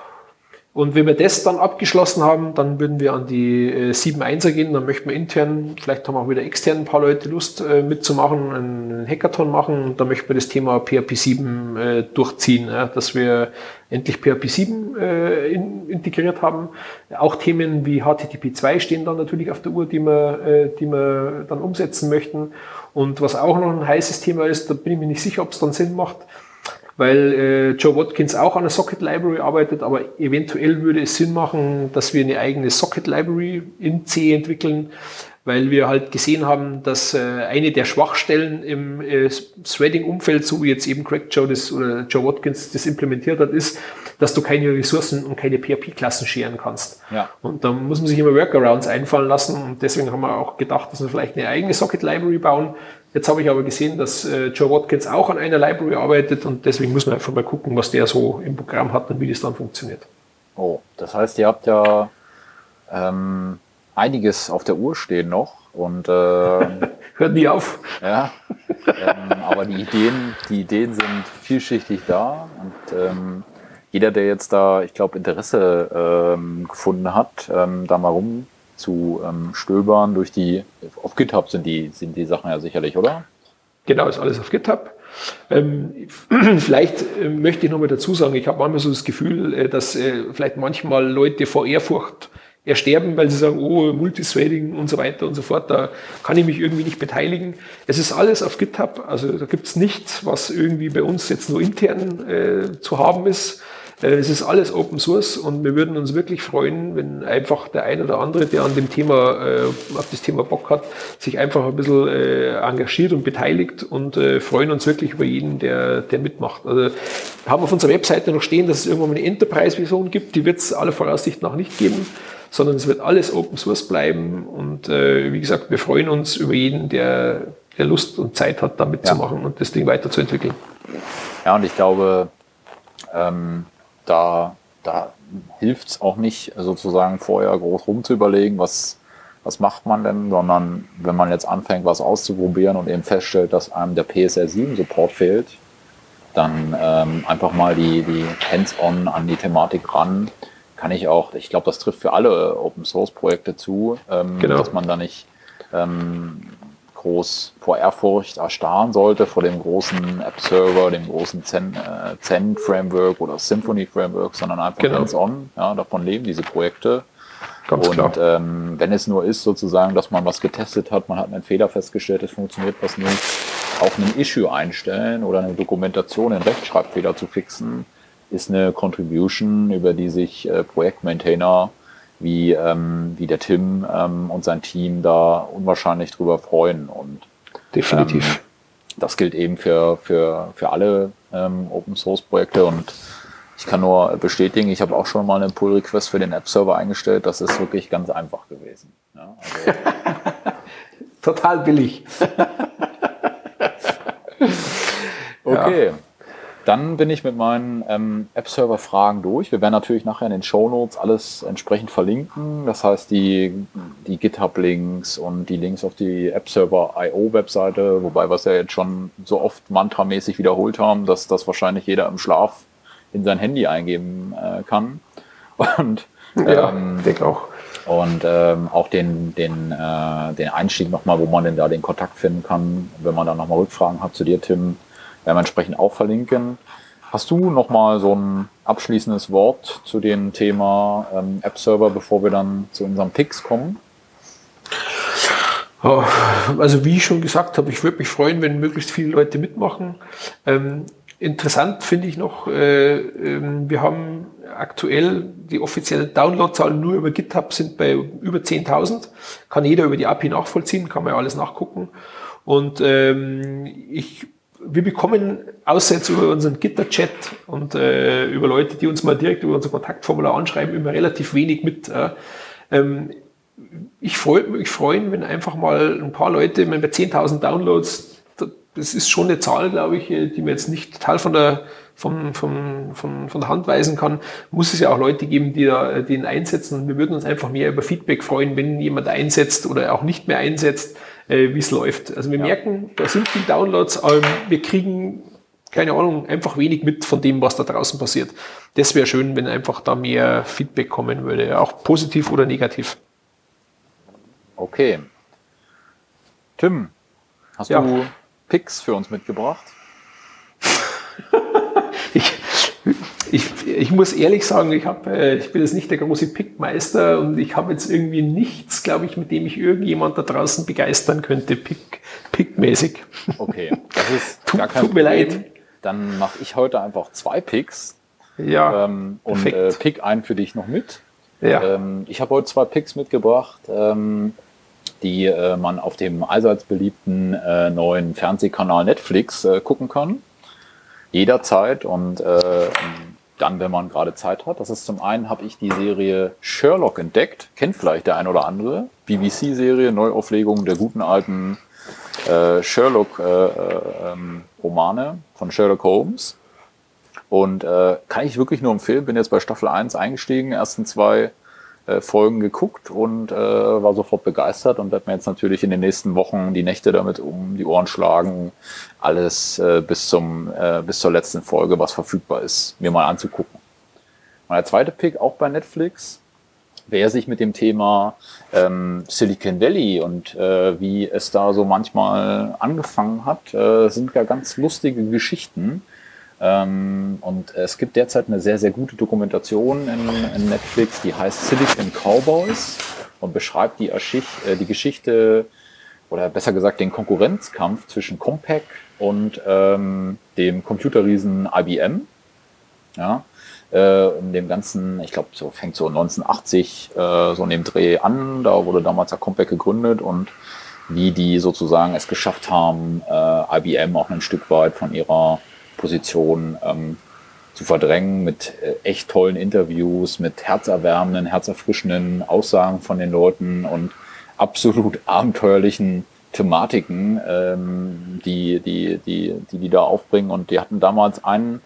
Und wenn wir das dann abgeschlossen haben, dann würden wir an die äh, 7.1er gehen. Dann möchten wir intern, vielleicht haben auch wieder extern ein paar Leute Lust äh, mitzumachen, einen Hackathon machen. Und da möchten wir das Thema PHP 7 äh, durchziehen, ja, dass wir endlich PHP 7 äh, in, integriert haben. Auch Themen wie HTTP 2 stehen dann natürlich auf der Uhr, die wir, äh, die wir dann umsetzen möchten. Und was auch noch ein heißes Thema ist, da bin ich mir nicht sicher, ob es dann Sinn macht, weil äh, Joe Watkins auch an der Socket Library arbeitet, aber eventuell würde es Sinn machen, dass wir eine eigene Socket Library in C entwickeln, weil wir halt gesehen haben, dass äh, eine der Schwachstellen im äh, Threading-Umfeld, so wie jetzt eben Craig Joe das oder Joe Watkins das implementiert hat, ist, dass du keine Ressourcen und keine PHP-Klassen scheren kannst. Ja. Und da muss man sich immer Workarounds einfallen lassen und deswegen haben wir auch gedacht, dass wir vielleicht eine eigene Socket Library bauen, Jetzt habe ich aber gesehen, dass äh, Joe Watkins auch an einer Library arbeitet und deswegen muss man einfach mal gucken, was der so im Programm hat und wie das dann funktioniert. Oh, das heißt, ihr habt ja ähm, einiges auf der Uhr stehen noch und äh, <laughs> hört nie auf. Ja, ähm, aber die Ideen, die Ideen sind vielschichtig da und ähm, jeder, der jetzt da, ich glaube, Interesse ähm, gefunden hat, ähm, da mal rum zu ähm, stöbern durch die, auf GitHub sind die, sind die Sachen ja sicherlich, oder? Genau, ist alles auf GitHub. Ähm, <clears throat> vielleicht äh, möchte ich noch mal dazu sagen, ich habe manchmal so das Gefühl, äh, dass äh, vielleicht manchmal Leute vor Ehrfurcht ersterben, weil sie sagen, oh, Multithreading und so weiter und so fort, da kann ich mich irgendwie nicht beteiligen. Es ist alles auf GitHub, also da gibt es nichts, was irgendwie bei uns jetzt nur intern äh, zu haben ist. Äh, es ist alles Open Source und wir würden uns wirklich freuen, wenn einfach der ein oder andere, der an dem Thema, äh, auf das Thema Bock hat, sich einfach ein bisschen äh, engagiert und beteiligt und freuen uns wirklich über jeden, der, der mitmacht. Also wir haben auf unserer Webseite noch stehen, dass es irgendwann eine Enterprise-Version gibt, die wird es aller Voraussicht nach nicht geben, sondern es wird alles Open Source bleiben und äh, wie gesagt, wir freuen uns über jeden, der, der Lust und Zeit hat, da mitzumachen ja. und das Ding weiterzuentwickeln. Ja, und ich glaube, ähm, da, da hilft es auch nicht, sozusagen vorher groß rumzuüberlegen, was, was macht man denn, sondern wenn man jetzt anfängt, was auszuprobieren und eben feststellt, dass einem der PSR 7 Support fehlt, dann ähm, einfach mal die, die Hands-on an die Thematik ran. Kann ich auch, ich glaube, das trifft für alle Open Source Projekte zu, ähm, genau. dass man da nicht ähm, groß vor Ehrfurcht erstarren sollte, vor dem großen App-Server, dem großen Zen, äh, oder Symphony Framework, sondern einfach genau. hands-on. Ja, davon leben diese Projekte. Ganz und klar. Ähm, wenn es nur ist, sozusagen, dass man was getestet hat, man hat einen Fehler festgestellt, es funktioniert was nicht, auch ein Issue einstellen oder eine Dokumentation, einen Rechtschreibfehler zu fixen, ist eine Contribution, über die sich äh, Projektmaintainer wie, ähm, wie der Tim ähm, und sein Team da unwahrscheinlich drüber freuen. Und definitiv. Ähm, das gilt eben für, für, für alle ähm, Open Source Projekte und ich kann nur bestätigen, ich habe auch schon mal einen Pull Request für den App Server eingestellt. Das ist wirklich ganz einfach gewesen. Ja, also <laughs> Total billig. <laughs> okay. Ja. Dann bin ich mit meinen ähm, App-Server-Fragen durch. Wir werden natürlich nachher in den Show Notes alles entsprechend verlinken. Das heißt, die, die GitHub-Links und die Links auf die App-Server.io-Webseite, wobei wir es ja jetzt schon so oft mantramäßig wiederholt haben, dass das wahrscheinlich jeder im Schlaf in sein Handy eingeben äh, kann. Und ja, ähm, denke auch. Und ähm, auch den, den, äh, den Einstieg nochmal, wo man denn da den Kontakt finden kann, wenn man da nochmal Rückfragen hat zu dir, Tim, werden wir entsprechend auch verlinken. Hast du nochmal so ein abschließendes Wort zu dem Thema ähm, App-Server, bevor wir dann zu unserem Picks kommen? Also wie ich schon gesagt habe, ich würde mich freuen, wenn möglichst viele Leute mitmachen. Ähm, interessant finde ich noch, äh, äh, wir haben aktuell die offiziellen Downloadzahlen nur über GitHub sind bei über 10.000. Kann jeder über die API nachvollziehen, kann man ja alles nachgucken. Und ähm, ich wir bekommen jetzt über unseren Gitter-Chat und äh, über Leute, die uns mal direkt über unser Kontaktformular anschreiben, immer relativ wenig mit. Äh, ähm, ich freue mich freuen, wenn einfach mal ein paar Leute, wenn bei 10.000 Downloads, das ist schon eine Zahl, glaube ich, äh, die mir jetzt nicht total von der, von, von, von, von der Hand weisen kann, muss es ja auch Leute geben, die da, äh, den einsetzen. Wir würden uns einfach mehr über Feedback freuen, wenn jemand einsetzt oder auch nicht mehr einsetzt äh, wie es läuft. Also wir ja. merken, da sind viele Downloads, aber wir kriegen, keine Ahnung, einfach wenig mit von dem, was da draußen passiert. Das wäre schön, wenn einfach da mehr Feedback kommen würde, auch positiv oder negativ. Okay. Tim, hast ja. du Picks für uns mitgebracht? ich, ich, ich muss ehrlich sagen, ich, hab, äh, ich bin jetzt nicht der große Pickmeister und ich habe jetzt irgendwie nichts, glaube ich, mit dem ich irgendjemand da draußen begeistern könnte, Pick, Pickmäßig. Okay, das ist <laughs> tut, gar kein tut mir leid. Dann mache ich heute einfach zwei Picks. Ja. Ähm, und äh, pick einen für dich noch mit. Ja. Ähm, ich habe heute zwei Picks mitgebracht, ähm, die äh, man auf dem allseits beliebten äh, neuen Fernsehkanal Netflix äh, gucken kann jederzeit und äh, dann, wenn man gerade Zeit hat. Das ist zum einen, habe ich die Serie Sherlock entdeckt. Kennt vielleicht der ein oder andere. BBC-Serie, Neuauflegung der guten alten äh, Sherlock-Romane äh, ähm, von Sherlock Holmes. Und äh, kann ich wirklich nur empfehlen. Bin jetzt bei Staffel 1 eingestiegen, ersten zwei äh, Folgen geguckt und äh, war sofort begeistert und werde mir jetzt natürlich in den nächsten Wochen die Nächte damit um die Ohren schlagen, alles äh, bis, zum, äh, bis zur letzten Folge, was verfügbar ist, mir mal anzugucken. Mein zweiter Pick auch bei Netflix, wer sich mit dem Thema ähm, Silicon Valley und äh, wie es da so manchmal angefangen hat, äh, sind ja ganz lustige Geschichten. Ähm, und es gibt derzeit eine sehr, sehr gute Dokumentation in, in Netflix, die heißt Silicon Cowboys und beschreibt die, äh, die Geschichte oder besser gesagt den Konkurrenzkampf zwischen Compaq und ähm, dem Computerriesen IBM. Ja, äh, in dem ganzen, ich glaube, so fängt so 1980 äh, so in dem Dreh an. Da wurde damals der Compaq gegründet und wie die sozusagen es geschafft haben, äh, IBM auch ein Stück weit von ihrer Position ähm, zu verdrängen mit äh, echt tollen Interviews, mit herzerwärmenden, herzerfrischenden Aussagen von den Leuten und absolut <laughs> abenteuerlichen Thematiken, ähm, die, die, die, die die da aufbringen. Und die hatten damals ein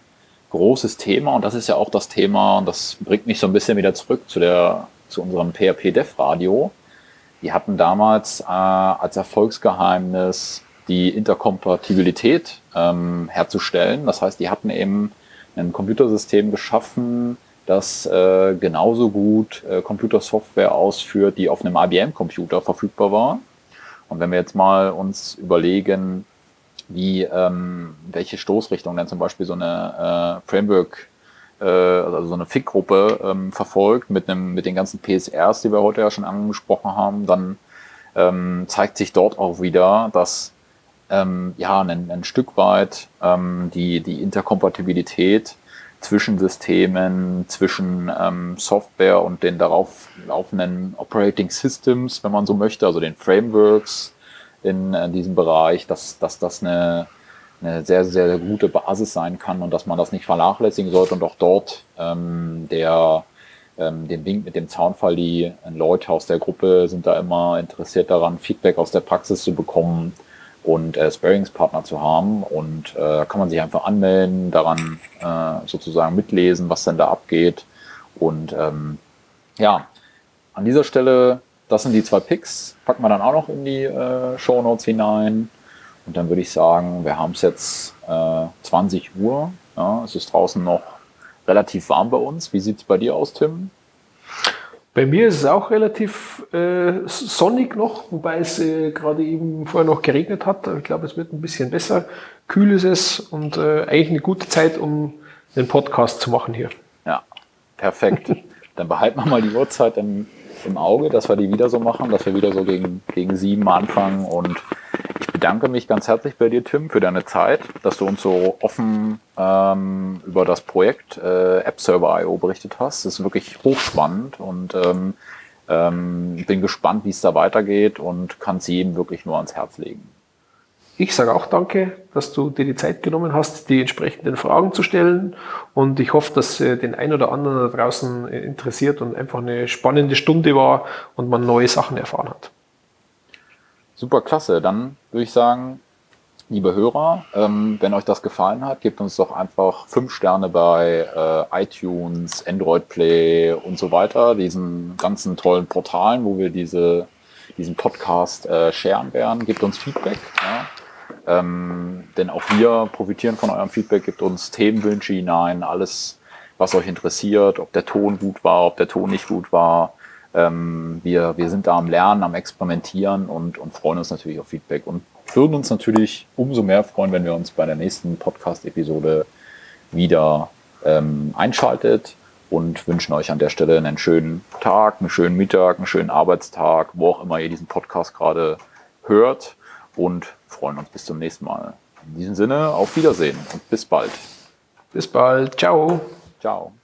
großes Thema und das ist ja auch das Thema, und das bringt mich so ein bisschen wieder zurück zu der, zu unserem PHP Dev Radio. Die hatten damals äh, als Erfolgsgeheimnis die Interkompatibilität ähm, herzustellen. Das heißt, die hatten eben ein Computersystem geschaffen, das äh, genauso gut äh, Computersoftware ausführt, die auf einem IBM-Computer verfügbar war. Und wenn wir jetzt mal uns überlegen, wie ähm, welche Stoßrichtung denn zum Beispiel so eine äh, Framework, äh, also so eine FIG-Gruppe ähm, verfolgt mit einem mit den ganzen PSRs, die wir heute ja schon angesprochen haben, dann ähm, zeigt sich dort auch wieder, dass ähm, ja ein, ein Stück weit ähm, die die Interkompatibilität zwischen Systemen, zwischen ähm, Software und den darauf laufenden Operating Systems, wenn man so möchte, also den Frameworks in, in äh, diesem Bereich, dass, dass das eine, eine sehr, sehr gute Basis sein kann und dass man das nicht vernachlässigen sollte und auch dort ähm, der ähm, den Wink mit dem Zaunfall, die Leute aus der Gruppe sind da immer interessiert daran, Feedback aus der Praxis zu bekommen und äh, Sparingspartner zu haben. Und äh, kann man sich einfach anmelden, daran äh, sozusagen mitlesen, was denn da abgeht. Und ähm, ja, an dieser Stelle, das sind die zwei Picks, packen wir dann auch noch in die äh, Show Notes hinein. Und dann würde ich sagen, wir haben es jetzt äh, 20 Uhr. Ja, es ist draußen noch relativ warm bei uns. Wie sieht es bei dir aus, Tim? Bei mir ist es auch relativ äh, sonnig noch, wobei es äh, gerade eben vorher noch geregnet hat. Ich glaube, es wird ein bisschen besser. Kühl ist es und äh, eigentlich eine gute Zeit, um einen Podcast zu machen hier. Ja, perfekt. Dann behalten wir mal die Uhrzeit im, im Auge, dass wir die wieder so machen, dass wir wieder so gegen, gegen sieben anfangen und bedanke mich ganz herzlich bei dir, Tim, für deine Zeit, dass du uns so offen ähm, über das Projekt äh, AppServer.io berichtet hast. Das ist wirklich hochspannend und ähm, ähm, bin gespannt, wie es da weitergeht und kann es jedem wirklich nur ans Herz legen. Ich sage auch danke, dass du dir die Zeit genommen hast, die entsprechenden Fragen zu stellen. Und ich hoffe, dass äh, den ein oder anderen da draußen äh, interessiert und einfach eine spannende Stunde war und man neue Sachen erfahren hat. Super klasse. Dann würde ich sagen, liebe Hörer, ähm, wenn euch das gefallen hat, gebt uns doch einfach fünf Sterne bei äh, iTunes, Android Play und so weiter, diesen ganzen tollen Portalen, wo wir diese, diesen Podcast äh, sharen werden. Gebt uns Feedback. Ja? Ähm, denn auch wir profitieren von eurem Feedback. Gebt uns Themenwünsche hinein, alles, was euch interessiert, ob der Ton gut war, ob der Ton nicht gut war. Ähm, wir, wir sind da am Lernen, am Experimentieren und, und freuen uns natürlich auf Feedback und würden uns natürlich umso mehr freuen, wenn wir uns bei der nächsten Podcast-Episode wieder ähm, einschaltet und wünschen euch an der Stelle einen schönen Tag, einen schönen Mittag, einen schönen Arbeitstag, wo auch immer ihr diesen Podcast gerade hört und freuen uns bis zum nächsten Mal. In diesem Sinne, auf Wiedersehen und bis bald. Bis bald. Ciao. Ciao.